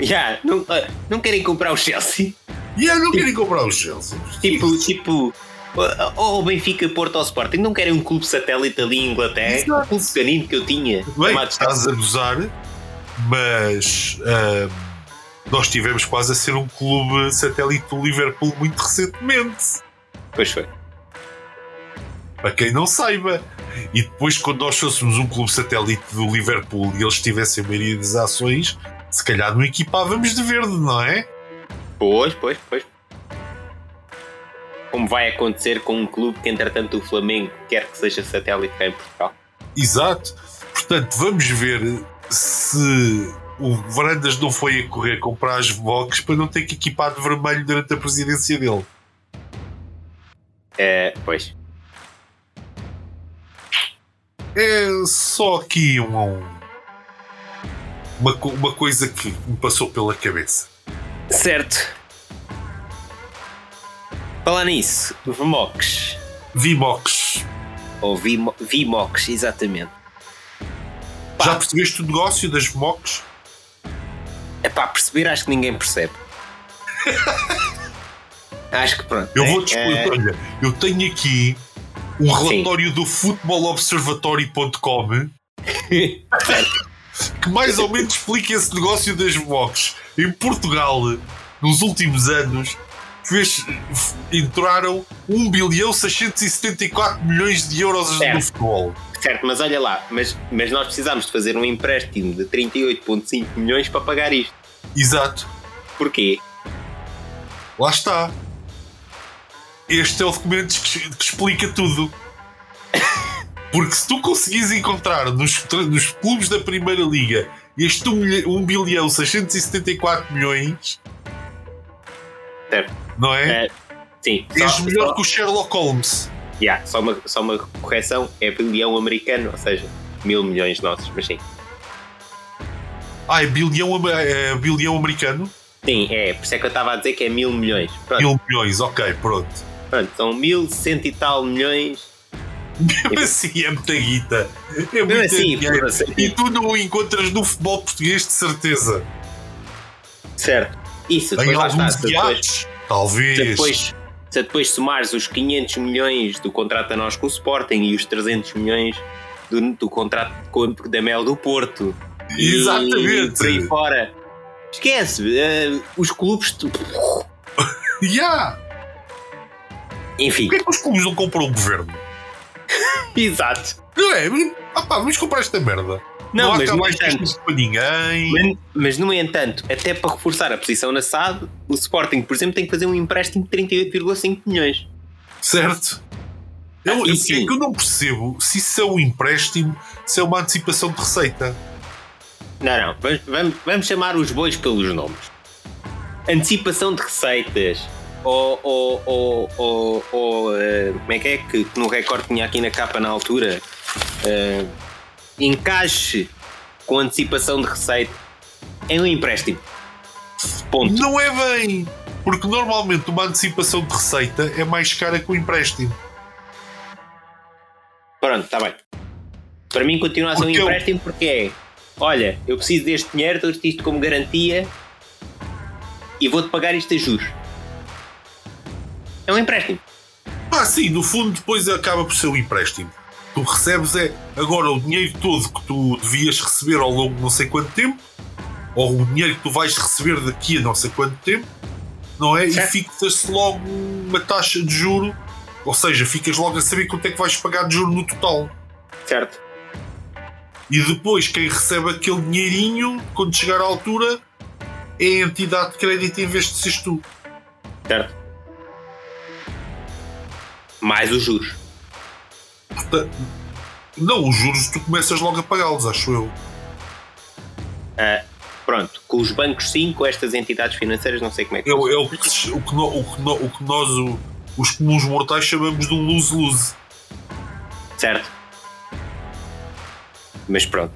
[SPEAKER 1] já, não, ah, não querem comprar o Chelsea?
[SPEAKER 2] Já, não tipo, querem comprar o Chelsea.
[SPEAKER 1] Tipo, tipo, ou o Benfica, Porto ou Sporting, não querem um clube satélite ali em Inglaterra? Exato. Um clube pequenino que eu tinha.
[SPEAKER 2] Bem, estás a gozar, mas. Uh, nós tivemos quase a ser um clube satélite do Liverpool muito recentemente.
[SPEAKER 1] Pois foi.
[SPEAKER 2] Para quem não saiba. E depois, quando nós fôssemos um clube satélite do Liverpool e eles tivessem a maioria das ações, se calhar não equipávamos de verde, não é?
[SPEAKER 1] Pois, pois, pois. Como vai acontecer com um clube que, entretanto, o Flamengo quer que seja satélite cá em Portugal.
[SPEAKER 2] Exato. Portanto, vamos ver se o Varandas não foi a correr comprar as box para não ter que equipar de vermelho durante a presidência dele.
[SPEAKER 1] É, pois.
[SPEAKER 2] É só aqui um, uma, uma coisa que me passou pela cabeça.
[SPEAKER 1] Certo. Falar nisso, Vmox.
[SPEAKER 2] Vmox.
[SPEAKER 1] Ou Vmox, exatamente.
[SPEAKER 2] Pá. Já percebeste o negócio das Vmox?
[SPEAKER 1] É pá, perceber acho que ninguém percebe. [LAUGHS] acho que pronto.
[SPEAKER 2] Eu vou te explicar, é... olha, eu tenho aqui um relatório Sim. do futebolobservatorio.com [LAUGHS] que mais ou menos explica esse negócio das box. Em Portugal, nos últimos anos, fez, entraram 1 bilhão 674 milhões de euros certo. no futebol.
[SPEAKER 1] Certo, mas olha lá, mas, mas nós precisamos de fazer um empréstimo de 38,5 milhões para pagar isto.
[SPEAKER 2] Exato.
[SPEAKER 1] Porquê?
[SPEAKER 2] Lá está. Este é o documento que, que explica tudo. Porque se tu conseguires encontrar nos, nos clubes da Primeira Liga este 1, 1 bilhão 674 milhões,
[SPEAKER 1] certo.
[SPEAKER 2] não é? é
[SPEAKER 1] sim.
[SPEAKER 2] És só, melhor só... que o Sherlock Holmes.
[SPEAKER 1] Yeah, só, uma, só uma correção: é bilhão americano, ou seja, mil milhões nossos, mas sim.
[SPEAKER 2] Ah, é bilhão, é bilhão americano?
[SPEAKER 1] Sim, é. Por isso é que eu estava a dizer que é mil milhões.
[SPEAKER 2] Pronto. Mil milhões, ok, pronto.
[SPEAKER 1] Pronto, são mil cento e tal milhões.
[SPEAKER 2] Mesmo assim é muita guita. É muita assim. E tu não o encontras no futebol português de certeza.
[SPEAKER 1] Certo. Isso, depois
[SPEAKER 2] em alguns depois, talvez.
[SPEAKER 1] Se depois, se depois somares os 500 milhões do contrato a nós com o Sporting e os 300 milhões do, do contrato com, da Mel do Porto
[SPEAKER 2] Exatamente.
[SPEAKER 1] E por aí fora. Esquece, uh, os clubes. [LAUGHS]
[SPEAKER 2] yeah.
[SPEAKER 1] Enfim.
[SPEAKER 2] Porquê que os clubes não compram o governo? [LAUGHS]
[SPEAKER 1] Exato.
[SPEAKER 2] Não é? Ah, pá, vamos comprar esta merda.
[SPEAKER 1] Não, não mas no entanto,
[SPEAKER 2] para ninguém.
[SPEAKER 1] Mas, mas, no entanto, até para reforçar a posição na SAD, o Sporting, por exemplo, tem que fazer um empréstimo de 38,5 milhões.
[SPEAKER 2] Certo? Eu,
[SPEAKER 1] Ah, sim.
[SPEAKER 2] é que eu não percebo se isso é um empréstimo, se é uma antecipação de receita.
[SPEAKER 1] Não, não. Vamos, vamos, vamos chamar os bois pelos nomes. Antecipação de receitas. Ou, ou, ou, ou, ou, eh, como é que é que, que no recorde tinha aqui na capa na altura? Eh, encaixe com antecipação de receita em um empréstimo. Ponto.
[SPEAKER 2] Não é bem! Porque normalmente uma antecipação de receita é mais cara que o empréstimo.
[SPEAKER 1] Pronto, está bem. Para mim continua a ser um
[SPEAKER 2] Porque eu-
[SPEAKER 1] empréstimo porque é olha, eu preciso deste dinheiro, dou-te isto como garantia e vou-te pagar isto a juros. É um empréstimo.
[SPEAKER 2] Ah, sim, no fundo depois acaba por ser um empréstimo. Tu recebes é agora o dinheiro todo que tu devias receber ao longo de não sei quanto tempo, ou o dinheiro que tu vais receber daqui a não sei quanto tempo, não é?
[SPEAKER 1] Certo.
[SPEAKER 2] E fixa-se logo uma taxa de juro, ou seja, ficas logo a saber quanto é que vais pagar de juro no total.
[SPEAKER 1] Certo?
[SPEAKER 2] E depois quem recebe aquele dinheirinho, quando chegar à altura, é a entidade de crédito em vez de seres tu.
[SPEAKER 1] Certo? Mais os juros.
[SPEAKER 2] Portanto, não, os juros tu começas logo a pagá-los, acho eu.
[SPEAKER 1] Ah, pronto, com os bancos sim, com estas entidades financeiras, não sei como é que
[SPEAKER 2] É, o- é o, que, o, que no- o, que no- o que nós, o- os comuns mortais, chamamos de um lose-lose.
[SPEAKER 1] Certo? Mas pronto.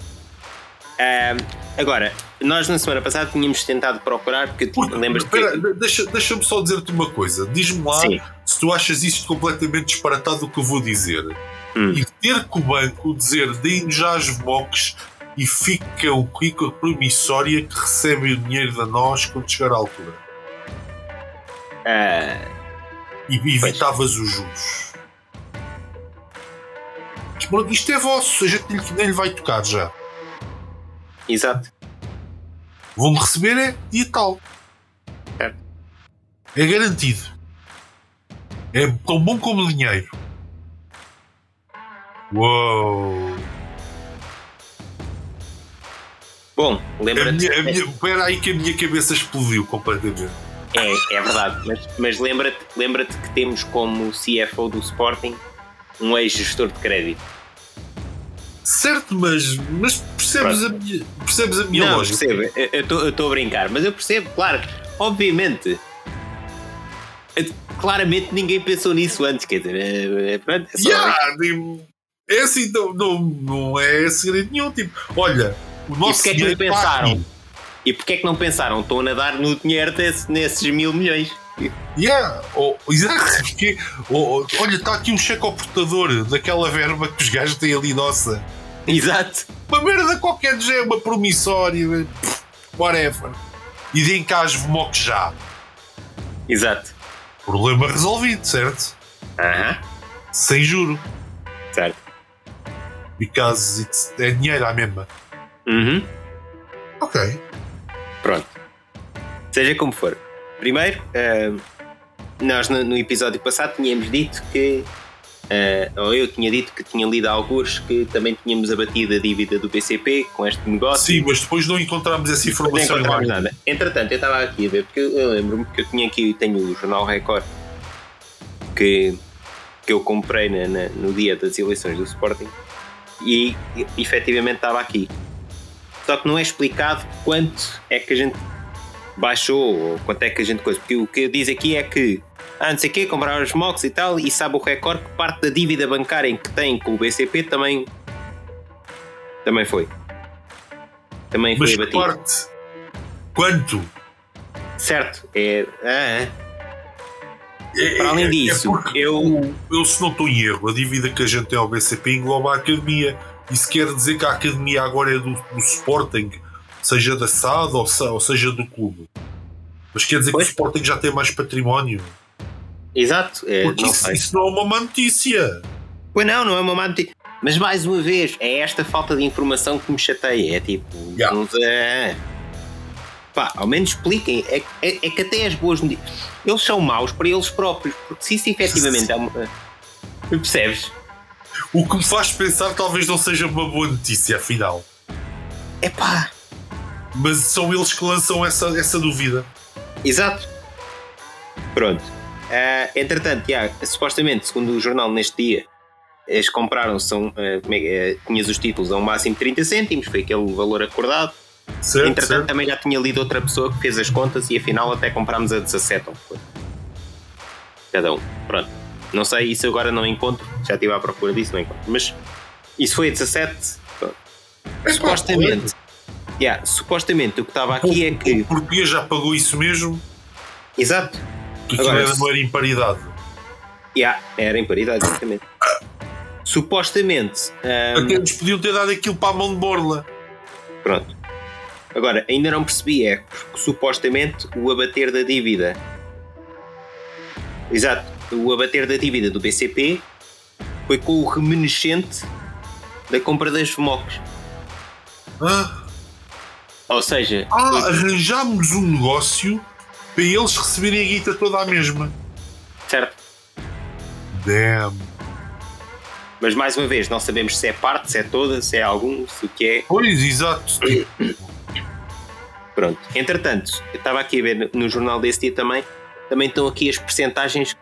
[SPEAKER 1] Ah, agora, nós na semana passada tínhamos tentado procurar, porque
[SPEAKER 2] Porque,
[SPEAKER 1] lembras-te
[SPEAKER 2] espera,
[SPEAKER 1] que.
[SPEAKER 2] deixa- Deixa-me só dizer-te uma coisa. Diz-me lá
[SPEAKER 1] Sim.
[SPEAKER 2] se tu achas isto completamente disparatado o que eu vou dizer.
[SPEAKER 1] Hum.
[SPEAKER 2] E ter que o banco dizer deem-nos já as VMOCs e ficam com a promissória que recebem o dinheiro da nós quando chegar à altura.
[SPEAKER 1] ah,
[SPEAKER 2] E evitavas os juros. Isto é vosso, a gente nem lhe vai tocar já.
[SPEAKER 1] exato.
[SPEAKER 2] Vão receber é e tal.
[SPEAKER 1] Certo.
[SPEAKER 2] É garantido. É tão bom como dinheiro. Uou!
[SPEAKER 1] Bom, lembra-te.
[SPEAKER 2] espera aí que a minha cabeça explodiu completamente.
[SPEAKER 1] É, é verdade, mas, mas lembra-te lembra que temos como CFO do Sporting um ex-gestor de crédito.
[SPEAKER 2] Certo, mas, mas percebes, a minha, percebes a minha
[SPEAKER 1] não,
[SPEAKER 2] lógica?
[SPEAKER 1] percebo, eu- estou a brincar, mas eu percebo, claro, obviamente. eh, Claramente ninguém pensou nisso antes, quer dizer, é, é, pronto, é só-
[SPEAKER 2] Yeah, é assim, não, não, não é segredo nenhum. Tipo, olha, o
[SPEAKER 1] E
[SPEAKER 2] nosso
[SPEAKER 1] porque é que não
[SPEAKER 2] está
[SPEAKER 1] pensaram?
[SPEAKER 2] aqui.
[SPEAKER 1] E porquê é que não pensaram? Estão a nadar no dinheiro desse- nesses mil milhões.
[SPEAKER 2] Yeah, oh, exato, [LAUGHS] porque oh, oh, olha, está aqui um cheque ao portador daquela verba que os gajos têm ali, nossa. [LAUGHS]
[SPEAKER 1] Exato.
[SPEAKER 2] Uma merda qualquer de género, uma promissória, whatever. E deem cá as VMOC já.
[SPEAKER 1] Exato.
[SPEAKER 2] Problema resolvido, certo?
[SPEAKER 1] Aham.
[SPEAKER 2] Sem juro.
[SPEAKER 1] Certo.
[SPEAKER 2] Because it's, é dinheiro à mesma.
[SPEAKER 1] Uhum.
[SPEAKER 2] Ok.
[SPEAKER 1] Pronto. Seja como for. Primeiro, ah, nós no, no episódio passado tínhamos dito que, ou eu tinha dito que tinha lido alguns que também tínhamos abatido a dívida do BCP com este negócio.
[SPEAKER 2] Sim, mas depois não encontramos essa
[SPEAKER 1] Não
[SPEAKER 2] informação em
[SPEAKER 1] encontramos nada. Entretanto, eu estava aqui a ver, porque eu lembro-me que eu tinha aqui, tenho o Jornal Record que, que eu comprei na- na- no dia das eleições do Sporting e, e efetivamente estava aqui. Só que não é explicado quanto é que a gente baixou ou quanto é que a gente coisa. Porque o que diz aqui é que, ah, não sei o quê, compraram os MOCs e tal, e sabe o Record que parte da dívida bancária em que tem com o BCP também, também foi. Também
[SPEAKER 2] Mas
[SPEAKER 1] foi
[SPEAKER 2] que
[SPEAKER 1] abatido.
[SPEAKER 2] parte? Quanto?
[SPEAKER 1] Certo, é. ah,
[SPEAKER 2] É-
[SPEAKER 1] Para além
[SPEAKER 2] é- é
[SPEAKER 1] disso,
[SPEAKER 2] porque
[SPEAKER 1] eu-
[SPEAKER 2] eu, se não estou em erro, a dívida que a gente tem ao BCP engloba a academia. Isso quer dizer que a academia agora é do, do Sporting, seja da SAD ou, ou seja do clube. Mas quer dizer
[SPEAKER 1] Pois.
[SPEAKER 2] que o Sporting já tem mais património.
[SPEAKER 1] Exato, é,
[SPEAKER 2] Porque
[SPEAKER 1] não
[SPEAKER 2] isso, isso não é uma má notícia.
[SPEAKER 1] Pois não, não é uma má notícia. Mas mais uma vez, é esta falta de informação que me chateia. É tipo.
[SPEAKER 2] Yeah.
[SPEAKER 1] uns, ah, pá, ao menos expliquem. É, é- é que até as boas notícias. Eles são maus para eles próprios. Porque se isso efetivamente é uma. [LAUGHS] Percebes?
[SPEAKER 2] O que me faz pensar talvez não seja uma boa notícia, afinal.
[SPEAKER 1] É pá.
[SPEAKER 2] Mas são eles que lançam essa, essa dúvida.
[SPEAKER 1] Exato. Pronto. Uh, entretanto, yeah, supostamente, segundo o jornal neste dia, eles compraram, são, uh, é, tinhas os títulos a um máximo de 30 cêntimos, foi aquele valor acordado. Certo, Entretanto, certo. também já tinha lido outra pessoa que fez as contas e afinal até comprámos a 17 cada um. Pronto. Não sei, isso agora não encontro, já estive à procura disso, não encontro. Mas isso foi a 17. É supostamente. Yeah, supostamente o que estava aqui
[SPEAKER 2] o,
[SPEAKER 1] é que.
[SPEAKER 2] O português já pagou isso mesmo?
[SPEAKER 1] Exato.
[SPEAKER 2] Que aquilo Agora, era, não era em paridade.
[SPEAKER 1] Yeah, era em paridade, exatamente. Supostamente.
[SPEAKER 2] Um, Até eles podiam ter dado aquilo para a mão de borla.
[SPEAKER 1] Pronto. Agora, ainda não percebi, é porque supostamente o abater da dívida. Exato. O abater da dívida do BCP foi com o remanescente da compra das FMOCs. Ah. Ou seja.
[SPEAKER 2] Ah, foi... arranjámos um negócio para eles receberem a guita toda a mesma.
[SPEAKER 1] Certo.
[SPEAKER 2] Damn.
[SPEAKER 1] Mas mais uma vez, não sabemos se é parte, se é toda, se é algum, se o que é.
[SPEAKER 2] Pois, exato. [COUGHS]
[SPEAKER 1] Pronto. Entretanto, eu estava aqui a ver no jornal desse dia também, também estão aqui as percentagens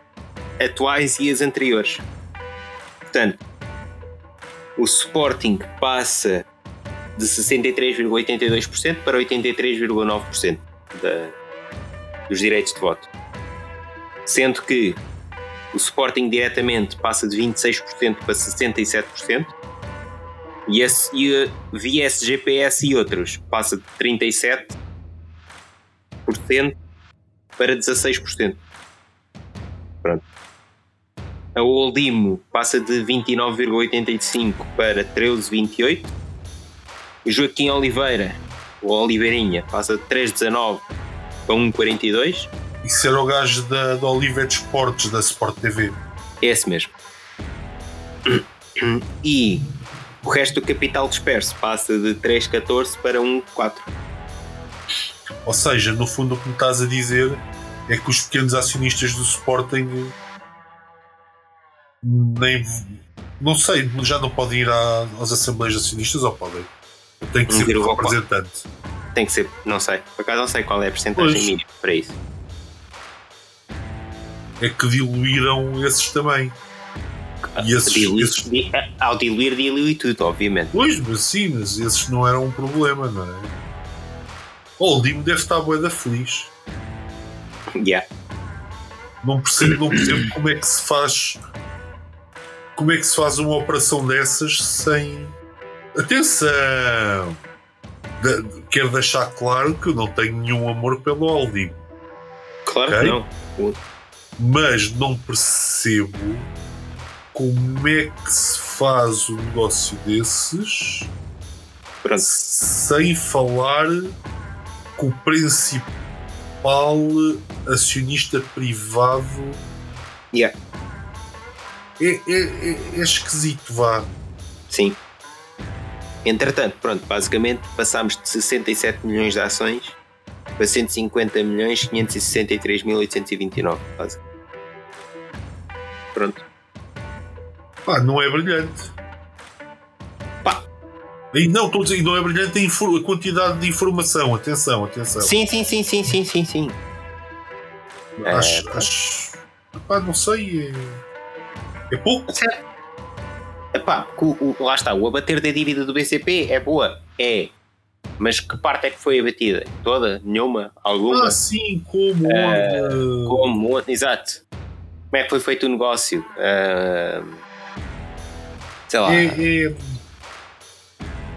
[SPEAKER 1] atuais e as anteriores. Portanto, o Sporting passa de 63,82% para 83,9% dos direitos de voto. Sendo que o Sporting diretamente passa de 26% para 67%. E, esse, e a VS, GPS e outros passa de 37% para 16%. Pronto. A Oldimo passa de 29,85 para 13,28. O Joaquim Oliveira, o Oliveirinha, passa de 3,19 para 1,42.
[SPEAKER 2] Isso era o gajo da, da Oliver Esportes, da Sport TV.
[SPEAKER 1] Esse mesmo. [COUGHS] E o resto do capital disperso passa de 3,14 para 1,4.
[SPEAKER 2] Ou seja, no fundo o que me estás a dizer é que os pequenos acionistas do Sporting nem não sei, já não podem ir às assembleias acionistas ou podem? Tem que ser o representante.
[SPEAKER 1] Tem que ser, não sei. Por acaso não sei qual é a porcentagem mínima para isso
[SPEAKER 2] é que diluíram esses também.
[SPEAKER 1] E esses, Dilui, esses... Ao diluir, dilui tudo, obviamente.
[SPEAKER 2] Pois, mas sim, mas esses não eram um problema, não é? Oh, o Dimo deve estar boeda feliz.
[SPEAKER 1] Yeah.
[SPEAKER 2] Não percebo, não percebo como é que se faz. Como é que se faz uma operação dessas sem. Atenção! De, quero deixar claro que eu não tenho nenhum amor pelo Aldim.
[SPEAKER 1] Claro okay? que não
[SPEAKER 2] mas não percebo como é que se faz um negócio desses Pronto. sem falar com o principal acionista privado.
[SPEAKER 1] Yeah.
[SPEAKER 2] É, é, é, é esquisito, vá.
[SPEAKER 1] Sim. Entretanto, pronto, basicamente passámos de 67 milhões de ações para 150 milhões 563 mil 829, basicamente. Pronto.
[SPEAKER 2] Pá, não é brilhante. Pá. E não, estou dizer, não é brilhante a, a, quantidade de informação. Atenção, atenção.
[SPEAKER 1] Sim, sim, sim, sim, sim, sim, sim.
[SPEAKER 2] Acho, é, acho. Pá, não sei. É, é pouco.
[SPEAKER 1] Certo. O, o, lá está, o abater da dívida do BCP é boa? É. Mas que parte é que foi abatida? Toda? Nenhuma? Alguma?
[SPEAKER 2] Ah, sim, como?
[SPEAKER 1] Uh, como? Exato como é que foi feito o negócio? Uh, sei lá.
[SPEAKER 2] É, é,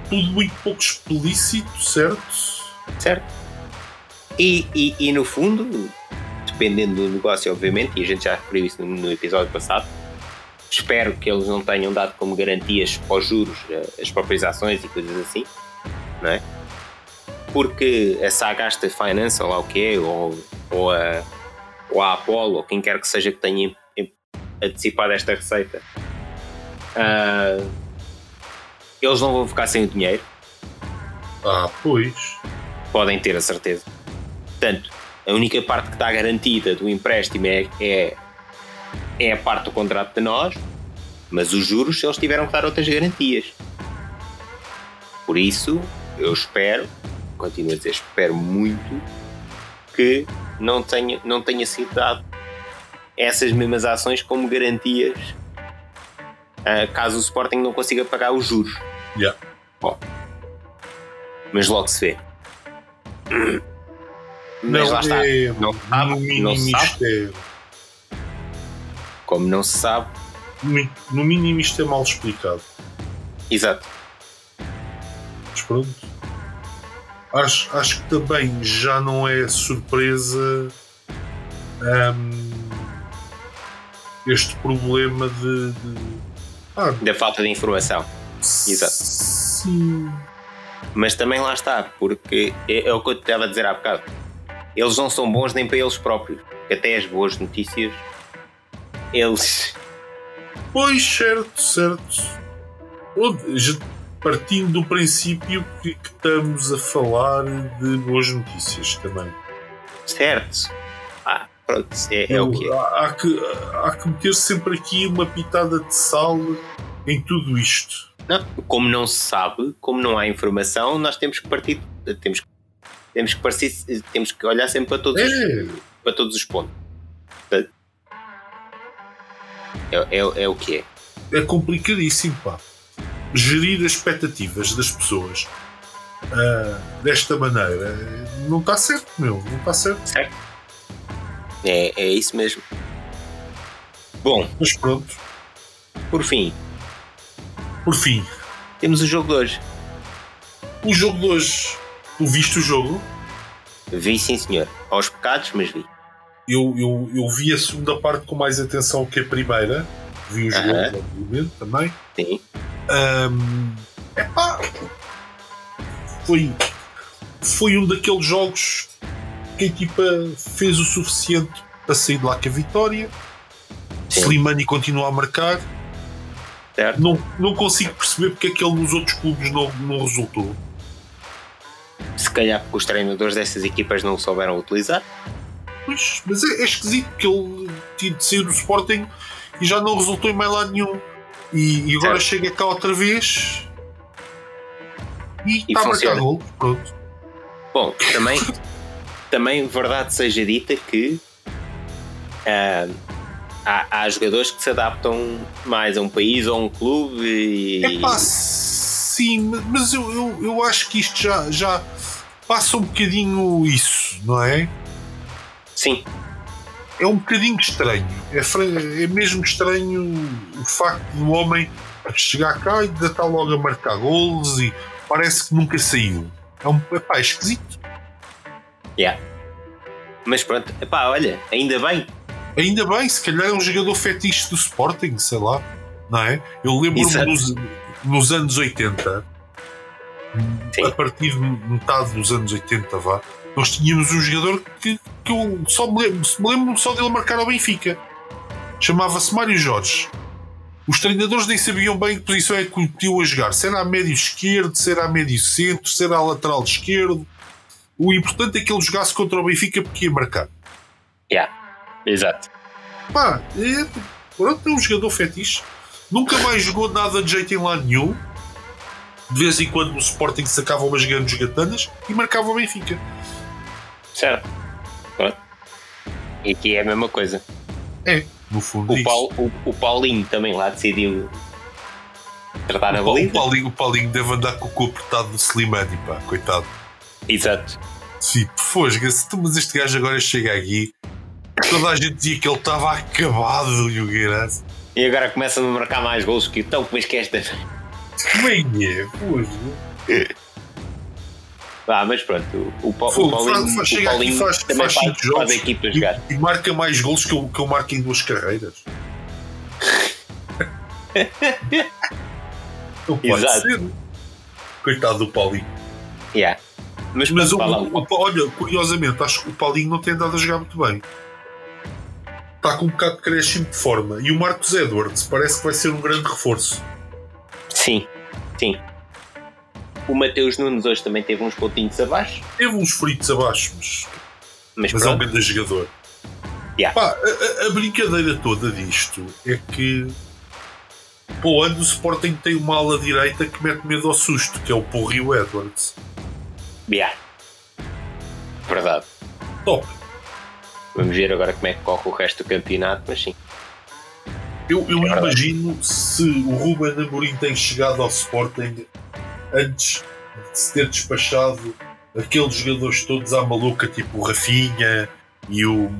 [SPEAKER 2] tudo muito pouco explícito, certo?
[SPEAKER 1] Certo. E, e, e, no fundo, dependendo do negócio, obviamente, e a gente já referiu isso no, no episódio passado, espero que eles não tenham dado como garantias para os juros as próprias ações e coisas assim, não é? Porque a Sagasta Finance, ou lá o que é, ou, ou a ou a Apollo, ou quem quer que seja que tenha antecipado esta receita, uh, eles não vão ficar sem o dinheiro.
[SPEAKER 2] Ah, pois.
[SPEAKER 1] Podem ter a certeza. Portanto, a única parte que está garantida do empréstimo é, é, é a parte do contrato de nós, mas os juros eles tiveram que dar outras garantias. Por isso, eu espero, continuo a dizer, espero muito que não tenha, não tenha sido dado essas mesmas ações como garantias uh, caso o Sporting não consiga pagar os juros.
[SPEAKER 2] Yeah.
[SPEAKER 1] Bom, mas logo se vê. Mas
[SPEAKER 2] não,
[SPEAKER 1] lá está.
[SPEAKER 2] é,
[SPEAKER 1] Não sabe, não sabe. Como não se sabe.
[SPEAKER 2] no- mínimo isto é mal explicado.
[SPEAKER 1] Exato.
[SPEAKER 2] Mas pronto. Acho, acho que também já não é surpresa hum, este problema de. de ah,
[SPEAKER 1] Da falta de informação. Exato.
[SPEAKER 2] Sim.
[SPEAKER 1] Mas também lá está, porque é, é o que eu te estava a dizer há bocado. Eles não são bons nem para eles próprios. Até as boas notícias, eles.
[SPEAKER 2] Pois, certo, certo. Partindo do princípio que, que estamos a falar de boas notícias também.
[SPEAKER 1] Certo. Ah, pronto, é, é o que é.
[SPEAKER 2] Há, há que, há que meter sempre aqui uma pitada de sal em tudo isto.
[SPEAKER 1] Não, como não se sabe, como não há informação, nós temos que partir. Temos, temos, que, partir, temos que olhar sempre para todos, os,
[SPEAKER 2] É,
[SPEAKER 1] para todos os pontos. É, é, é o que é.
[SPEAKER 2] é complicadíssimo, pá. Gerir as expectativas das pessoas ah, desta maneira não está certo, meu. Não está certo.
[SPEAKER 1] Certo? É, é isso mesmo. Bom,
[SPEAKER 2] Mas pronto.
[SPEAKER 1] por fim,
[SPEAKER 2] Por fim,
[SPEAKER 1] temos o jogo de hoje.
[SPEAKER 2] o jogo de hoje. Tu viste o jogo?
[SPEAKER 1] Vi sim senhor. Aos pecados, mas vi.
[SPEAKER 2] Eu, eu, eu vi a segunda parte com mais atenção que a primeira. Vi os
[SPEAKER 1] Aham.
[SPEAKER 2] gols, obviamente, também.
[SPEAKER 1] Sim.
[SPEAKER 2] Ahm, epá, foi, foi um daqueles jogos que a equipa fez o suficiente para sair de lá com a vitória.
[SPEAKER 1] Sim.
[SPEAKER 2] Slimani continua a marcar.
[SPEAKER 1] Certo?
[SPEAKER 2] Não, não consigo perceber porque é que ele nos outros clubes não, não resultou.
[SPEAKER 1] Se calhar porque os treinadores dessas equipas não o souberam utilizar.
[SPEAKER 2] Pois, mas é, é esquisito porque ele tinha de sair do Sporting e já não resultou em mais lado nenhum. E, e agora
[SPEAKER 1] Certo.
[SPEAKER 2] chega cá outra vez e
[SPEAKER 1] E
[SPEAKER 2] está a marcar gol. Pronto.
[SPEAKER 1] Bom, também, também verdade seja dita que ah, há, há jogadores que se adaptam mais a um país ou a um clube e.
[SPEAKER 2] É pá, sim, mas eu, eu, eu acho que isto já, já passa um bocadinho isso, não é?
[SPEAKER 1] Sim,
[SPEAKER 2] É um bocadinho estranho. É, é mesmo estranho o facto do homem chegar cá e ainda está logo a marcar golos e parece que nunca saiu. É um epá, é esquisito.
[SPEAKER 1] yeah. Mas pronto, epá, olha, ainda bem.
[SPEAKER 2] Ainda bem, se calhar é um jogador fetiche do Sporting, sei lá, não é? Eu lembro-me nos, nos anos 80,
[SPEAKER 1] Sim.
[SPEAKER 2] a partir de metade dos anos 80, vá, nós tínhamos um jogador que, que eu só me lembro, me lembro só dele marcar ao Benfica. Chamava-se Mário Jorge. Os treinadores nem sabiam bem que posição é que o tio a jogar. Se era a médio esquerdo, se era a médio centro, se era a lateral esquerdo. O importante é que ele jogasse contra o Benfica porque ia marcar.
[SPEAKER 1] Yeah. Exato.
[SPEAKER 2] Pá, é, pronto, é um jogador fetiche. Nunca mais jogou nada de jeito em lado nenhum. De vez em quando o Sporting sacava umas grandes gatanas e marcava o Benfica.
[SPEAKER 1] Certo. Pronto. E aqui é a mesma coisa.
[SPEAKER 2] É, no fundo. é
[SPEAKER 1] O,
[SPEAKER 2] isso.
[SPEAKER 1] Paul, o, o Paulinho também lá decidiu tratar a
[SPEAKER 2] o,
[SPEAKER 1] baliza.
[SPEAKER 2] Paulinho, o Paulinho deve andar com o cu apertado do Slimani, pá, coitado.
[SPEAKER 1] Exato.
[SPEAKER 2] Sim, fosga-se, tu, mas este gajo agora chega aqui. Toda a gente dizia que ele estava acabado e o Guinness.
[SPEAKER 1] E agora começa a marcar mais gols que então, mas que esta.
[SPEAKER 2] É é? Fosga. [LAUGHS]
[SPEAKER 1] Ah, mas pronto, o, Pa- o Paulinho,
[SPEAKER 2] faz-
[SPEAKER 1] o Paulinho
[SPEAKER 2] faz-
[SPEAKER 1] também
[SPEAKER 2] faz
[SPEAKER 1] faz, faz,
[SPEAKER 2] jogos
[SPEAKER 1] a equipa
[SPEAKER 2] E,
[SPEAKER 1] jogar.
[SPEAKER 2] e marca mais gols que eu, que eu marco em duas carreiras. [LAUGHS] Não pode
[SPEAKER 1] Exato.
[SPEAKER 2] ser. Coitado do Paulinho.
[SPEAKER 1] Yeah. Mas,
[SPEAKER 2] Mas o- o- olha, curiosamente, acho que o Paulinho não tem andado a jogar muito bem. Está com um bocado de crescimento de forma. E o Marcos Edwards parece que vai ser um grande reforço.
[SPEAKER 1] Sim, sim. O Mateus Nunes hoje também teve uns pontinhos abaixo,
[SPEAKER 2] Teve uns fritos abaixo, mas,
[SPEAKER 1] mas,
[SPEAKER 2] mas é um grande jogador.
[SPEAKER 1] Yeah.
[SPEAKER 2] Pá, a, a- brincadeira toda disto é que pô, ano o Sporting tem uma ala direita que mete medo ao susto, que é o Porrio Edwards.
[SPEAKER 1] Yeah. Verdade.
[SPEAKER 2] Top.
[SPEAKER 1] Vamos ver agora como é que corre o resto do campeonato, mas sim.
[SPEAKER 2] Eu, eu
[SPEAKER 1] É
[SPEAKER 2] imagino se o Ruben Amorim tem chegado ao Sporting antes de se ter despachado aqueles jogadores todos à maluca, tipo o Rafinha e o.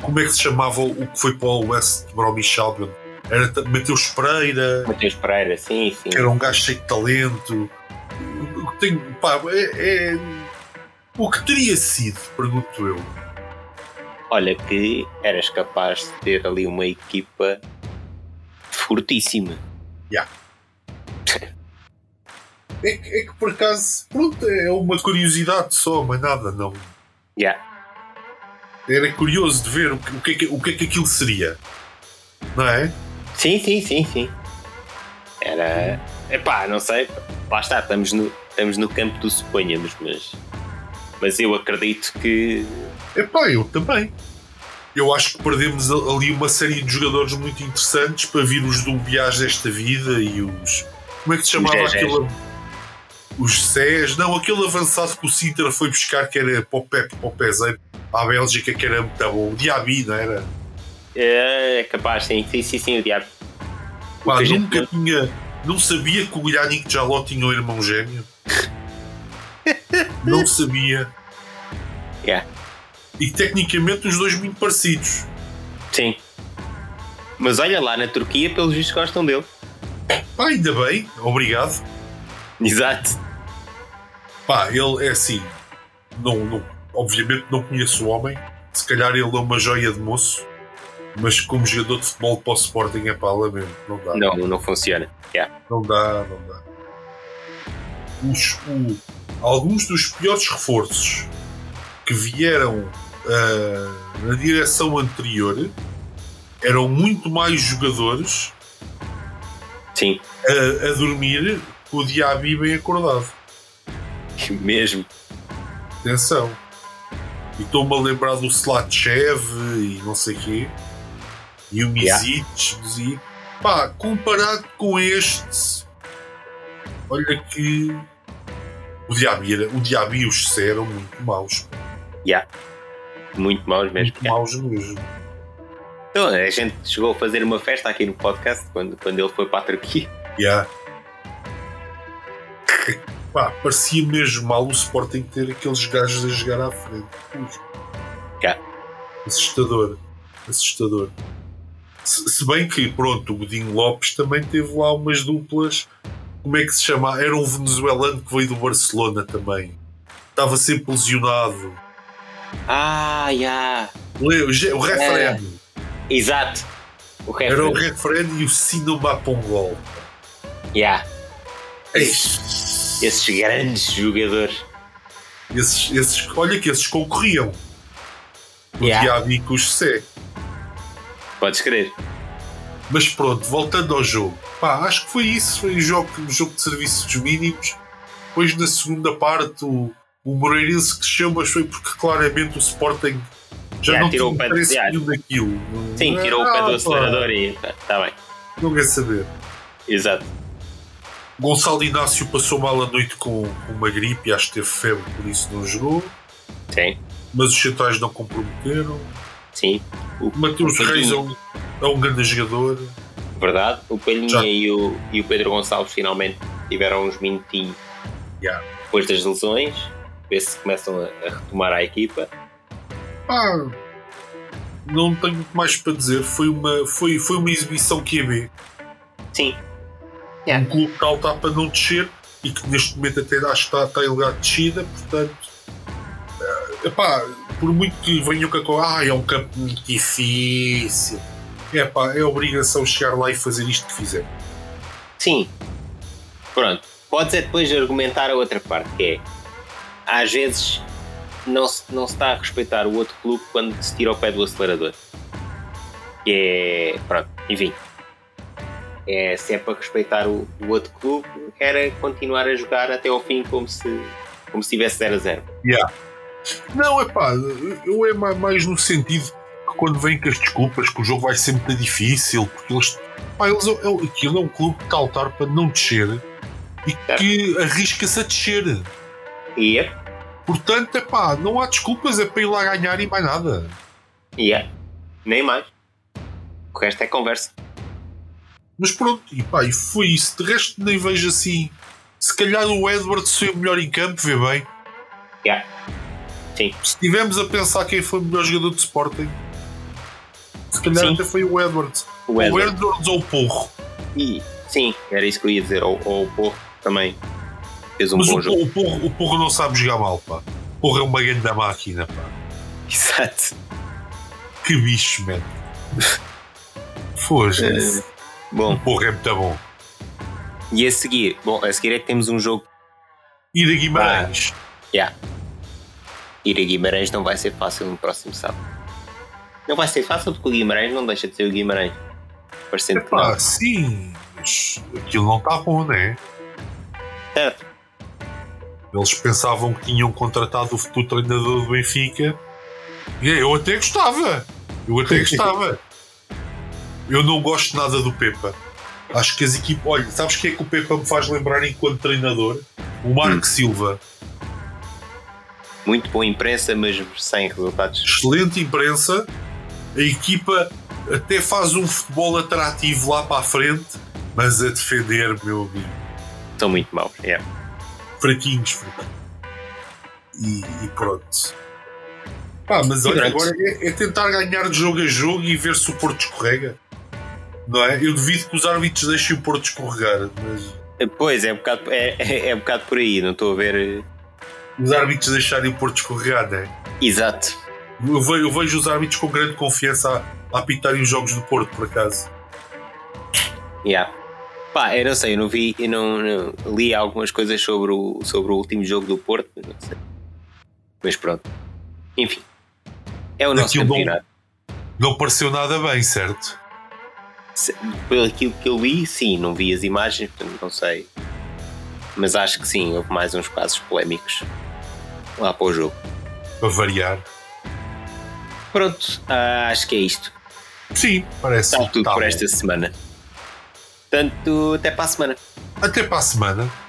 [SPEAKER 2] Como é que se chamava o que foi para o West Bromwich Albion? Era Mateus Pereira,
[SPEAKER 1] Mateus Pereira, sim, sim.
[SPEAKER 2] que era um gajo cheio de talento. Tem, pá, é, é- O que teria sido, pergunto eu.
[SPEAKER 1] Olha que eras capaz de ter ali uma equipa fortíssima.
[SPEAKER 2] É que, é que por acaso, pronto, é uma curiosidade só, mas nada, não.
[SPEAKER 1] Já.
[SPEAKER 2] Era curioso de ver o que, o que, é, que, o que é que aquilo seria. Não é?
[SPEAKER 1] Sim, sim, sim, sim. Era. Epá, não sei. Lá está, estamos no, estamos no campo do suponhamos, mas. Mas eu acredito que.
[SPEAKER 2] Epá, eu também. Eu acho que perdemos ali uma série de jogadores muito interessantes para vir os do Biage desta vida e os. Como é que se chamava
[SPEAKER 1] Gegés.
[SPEAKER 2] Os Cés. Não, aquele avançado que o Sintra foi buscar que era para o Pepe, para o Peseiro, à Bélgica, que era muito bom. O Diaby, não era?
[SPEAKER 1] É capaz, sim, sim, sim, sim o diabo. O
[SPEAKER 2] Pá,
[SPEAKER 1] gente
[SPEAKER 2] nunca
[SPEAKER 1] não-
[SPEAKER 2] tinha. Não sabia que o Yannick Jaló tinha um irmão gêmeo. [LAUGHS] não sabia.
[SPEAKER 1] Yeah.
[SPEAKER 2] E tecnicamente os dois muito parecidos.
[SPEAKER 1] Sim. Mas olha lá, na Turquia, pelos vistos, gostam dele.
[SPEAKER 2] Pá, ainda bem, obrigado.
[SPEAKER 1] Exato.
[SPEAKER 2] Pá, ele é assim. Não, não- obviamente não conheço o homem. Se calhar ele é uma joia de moço. Mas como jogador de futebol para o Sporting é pá, lamento. Não dá.
[SPEAKER 1] Não, não funciona. Yeah.
[SPEAKER 2] Não dá, não dá. Os- o- alguns dos piores reforços que vieram ah, na direção anterior eram muito mais jogadores
[SPEAKER 1] Sim,
[SPEAKER 2] a, a dormir com o Diaby bem acordado.
[SPEAKER 1] Mesmo.
[SPEAKER 2] Atenção. E estou-me a lembrar do Slatchev e não sei quê. E o
[SPEAKER 1] Yeah.
[SPEAKER 2] Misic. E, pá, comparado com este, olha que o Diaby, era, o Diaby e o José eram muito maus.
[SPEAKER 1] Yeah. Muito maus mesmo.
[SPEAKER 2] Muito maus mesmo.
[SPEAKER 1] Então, a gente chegou a fazer uma festa aqui no podcast quando, quando ele foi para a Turquia.
[SPEAKER 2] Yeah. [LAUGHS] Pá, parecia mesmo mal o Sporting ter aqueles gajos a jogar à frente.
[SPEAKER 1] Yeah.
[SPEAKER 2] Assustador. Assustador. Se, se bem que, pronto, o Godinho Lopes também teve lá umas duplas. Como é que se chama? Era um venezuelano que veio do Barcelona também. Estava sempre lesionado.
[SPEAKER 1] Ah, já.
[SPEAKER 2] Le- O, ge- o referendo.
[SPEAKER 1] Exato. O
[SPEAKER 2] Era o referendo e o Sinoma Pongol.
[SPEAKER 1] Yeah.
[SPEAKER 2] Ei,
[SPEAKER 1] Esses grandes jogadores.
[SPEAKER 2] Esses, esses, olha que esses concorriam. O
[SPEAKER 1] Yeah.
[SPEAKER 2] Diabo e com o José.
[SPEAKER 1] Podes crer.
[SPEAKER 2] Mas pronto, voltando ao jogo. Pá, acho que foi isso. Foi um jogo, um jogo de serviços mínimos. Depois, na segunda parte, o, o Moreirense cresceu, mas foi porque claramente o Sporting já
[SPEAKER 1] Yeah,
[SPEAKER 2] não
[SPEAKER 1] tirou
[SPEAKER 2] tinha
[SPEAKER 1] o pé do-
[SPEAKER 2] interesse
[SPEAKER 1] yeah.
[SPEAKER 2] nenhum naquilo.
[SPEAKER 1] Sim, tirou o pé
[SPEAKER 2] Ah,
[SPEAKER 1] do
[SPEAKER 2] pá,
[SPEAKER 1] acelerador e. Está bem.
[SPEAKER 2] Não quer saber.
[SPEAKER 1] Exato.
[SPEAKER 2] Gonçalo Inácio passou mal a noite com, uma gripe, acho que teve febre, por isso não jogou.
[SPEAKER 1] Sim.
[SPEAKER 2] Mas os centrais não comprometeram.
[SPEAKER 1] Sim. O, Palhinha.
[SPEAKER 2] Reis é um, é um grande jogador.
[SPEAKER 1] verdade. O Palhinha e o, e o Pedro Gonçalves finalmente tiveram uns minutinhos
[SPEAKER 2] Yeah.
[SPEAKER 1] depois das lesões. Ver se começam a, a retomar a equipa.
[SPEAKER 2] Pá, não tenho muito mais para dizer. Foi uma, foi, foi uma exibição QB.
[SPEAKER 1] Sim.
[SPEAKER 2] Um
[SPEAKER 1] Yeah.
[SPEAKER 2] clube que está para não descer e que neste momento até acho que está, está lugar de descida. Portanto, eh, epá, por muito que venham com a ah, é um campo muito difícil. Epá, é obrigação chegar lá e fazer isto que fizeram.
[SPEAKER 1] Sim. Pronto. Podes é depois argumentar a outra parte, que é às vezes não se, não se está a respeitar o outro clube quando se tira o pé do acelerador. Que é. Pronto, enfim. É, se é para respeitar o, o outro clube, era continuar a jogar até ao fim como se, como se tivesse 0 a 0.
[SPEAKER 2] Não, é pá, eu é ma- mais no sentido que quando vem com as desculpas que o jogo vai ser muito difícil, porque eles. Pá, eles é, é- aquilo é um clube que está a lutar para não descer e que arrisca-se a descer.
[SPEAKER 1] E é,
[SPEAKER 2] Portanto, é pá, não há desculpas, é para ir lá ganhar e mais nada.
[SPEAKER 1] E yeah. nem mais. O resto é conversa.
[SPEAKER 2] Mas pronto, e pá, e foi isso. De resto, nem vejo assim. Se calhar o Edwards foi o melhor em campo, vê bem.
[SPEAKER 1] Yeah. Sim.
[SPEAKER 2] Se estivermos a pensar quem foi o melhor jogador de Sporting, se calhar sim. até foi o Edwards. O Edwards, o Edwards ou o Porro.
[SPEAKER 1] E, sim, era isso que eu ia dizer. Ou, ou o Porro também fez um
[SPEAKER 2] Mas
[SPEAKER 1] bom
[SPEAKER 2] o,
[SPEAKER 1] jogo.
[SPEAKER 2] O Porro, o Porro não sabe jogar mal, pá. O Porro é uma grande da máquina, pá.
[SPEAKER 1] Exato.
[SPEAKER 2] Que bicho, mano. Foge-se. Uh,
[SPEAKER 1] bom.
[SPEAKER 2] O Porro é muito bom.
[SPEAKER 1] E a seguir, bom, a seguir é que temos um jogo.
[SPEAKER 2] Ir a Guimarães.
[SPEAKER 1] Ah, yeah. Ir a Guimarães não vai ser fácil no próximo sábado. Não vai ser fácil porque o Guimarães não deixa de ser o Guimarães. Parecendo que
[SPEAKER 2] não. sim, mas aquilo não está bom, não é?
[SPEAKER 1] Certo.
[SPEAKER 2] Eles pensavam que tinham contratado o futuro treinador do Benfica. E eu até gostava. Eu até gostava. [LAUGHS] eu não gosto nada do Pepa. Acho que as equipas. Olha, sabes quem é que o Pepa me faz lembrar enquanto treinador? O Marco hum. Silva.
[SPEAKER 1] Muito boa imprensa, mas sem resultados.
[SPEAKER 2] Excelente imprensa. A equipa até faz um futebol atrativo lá para a frente, mas a defender, meu amigo.
[SPEAKER 1] São muito maus, é. Yeah.
[SPEAKER 2] Fraquinhos, fraquinhos. E, e pronto. Pá, mas olha, agora é, é, tentar ganhar de jogo a jogo e ver se o Porto escorrega. Não é? Eu duvido que os árbitros deixem o Porto escorregar, mas.
[SPEAKER 1] Pois, é um bocado, é, é, é um bocado por aí, não estou a ver. Eh,
[SPEAKER 2] os árbitros deixarem o Porto escorregar, não é?
[SPEAKER 1] Exato.
[SPEAKER 2] Eu vejo, eu vejo os árbitros com grande confiança a, apitarem os jogos do Porto, por acaso.
[SPEAKER 1] Yeah. Pá, eu não sei, eu não vi, eu não, não, li algumas coisas sobre o, sobre o último jogo do Porto, não sei. Mas pronto. Enfim. É o nosso Aquilo campeonato.
[SPEAKER 2] Não, não pareceu nada bem, certo?
[SPEAKER 1] Pelo aquilo que eu li, sim, não vi as imagens, portanto não sei. Mas acho que sim, houve mais uns casos polémicos lá para o jogo.
[SPEAKER 2] Para variar.
[SPEAKER 1] Pronto, ah, acho que é isto.
[SPEAKER 2] Sim, parece.
[SPEAKER 1] Está tudo tá por bom. esta semana. Portanto, até para a semana.
[SPEAKER 2] Até para a semana.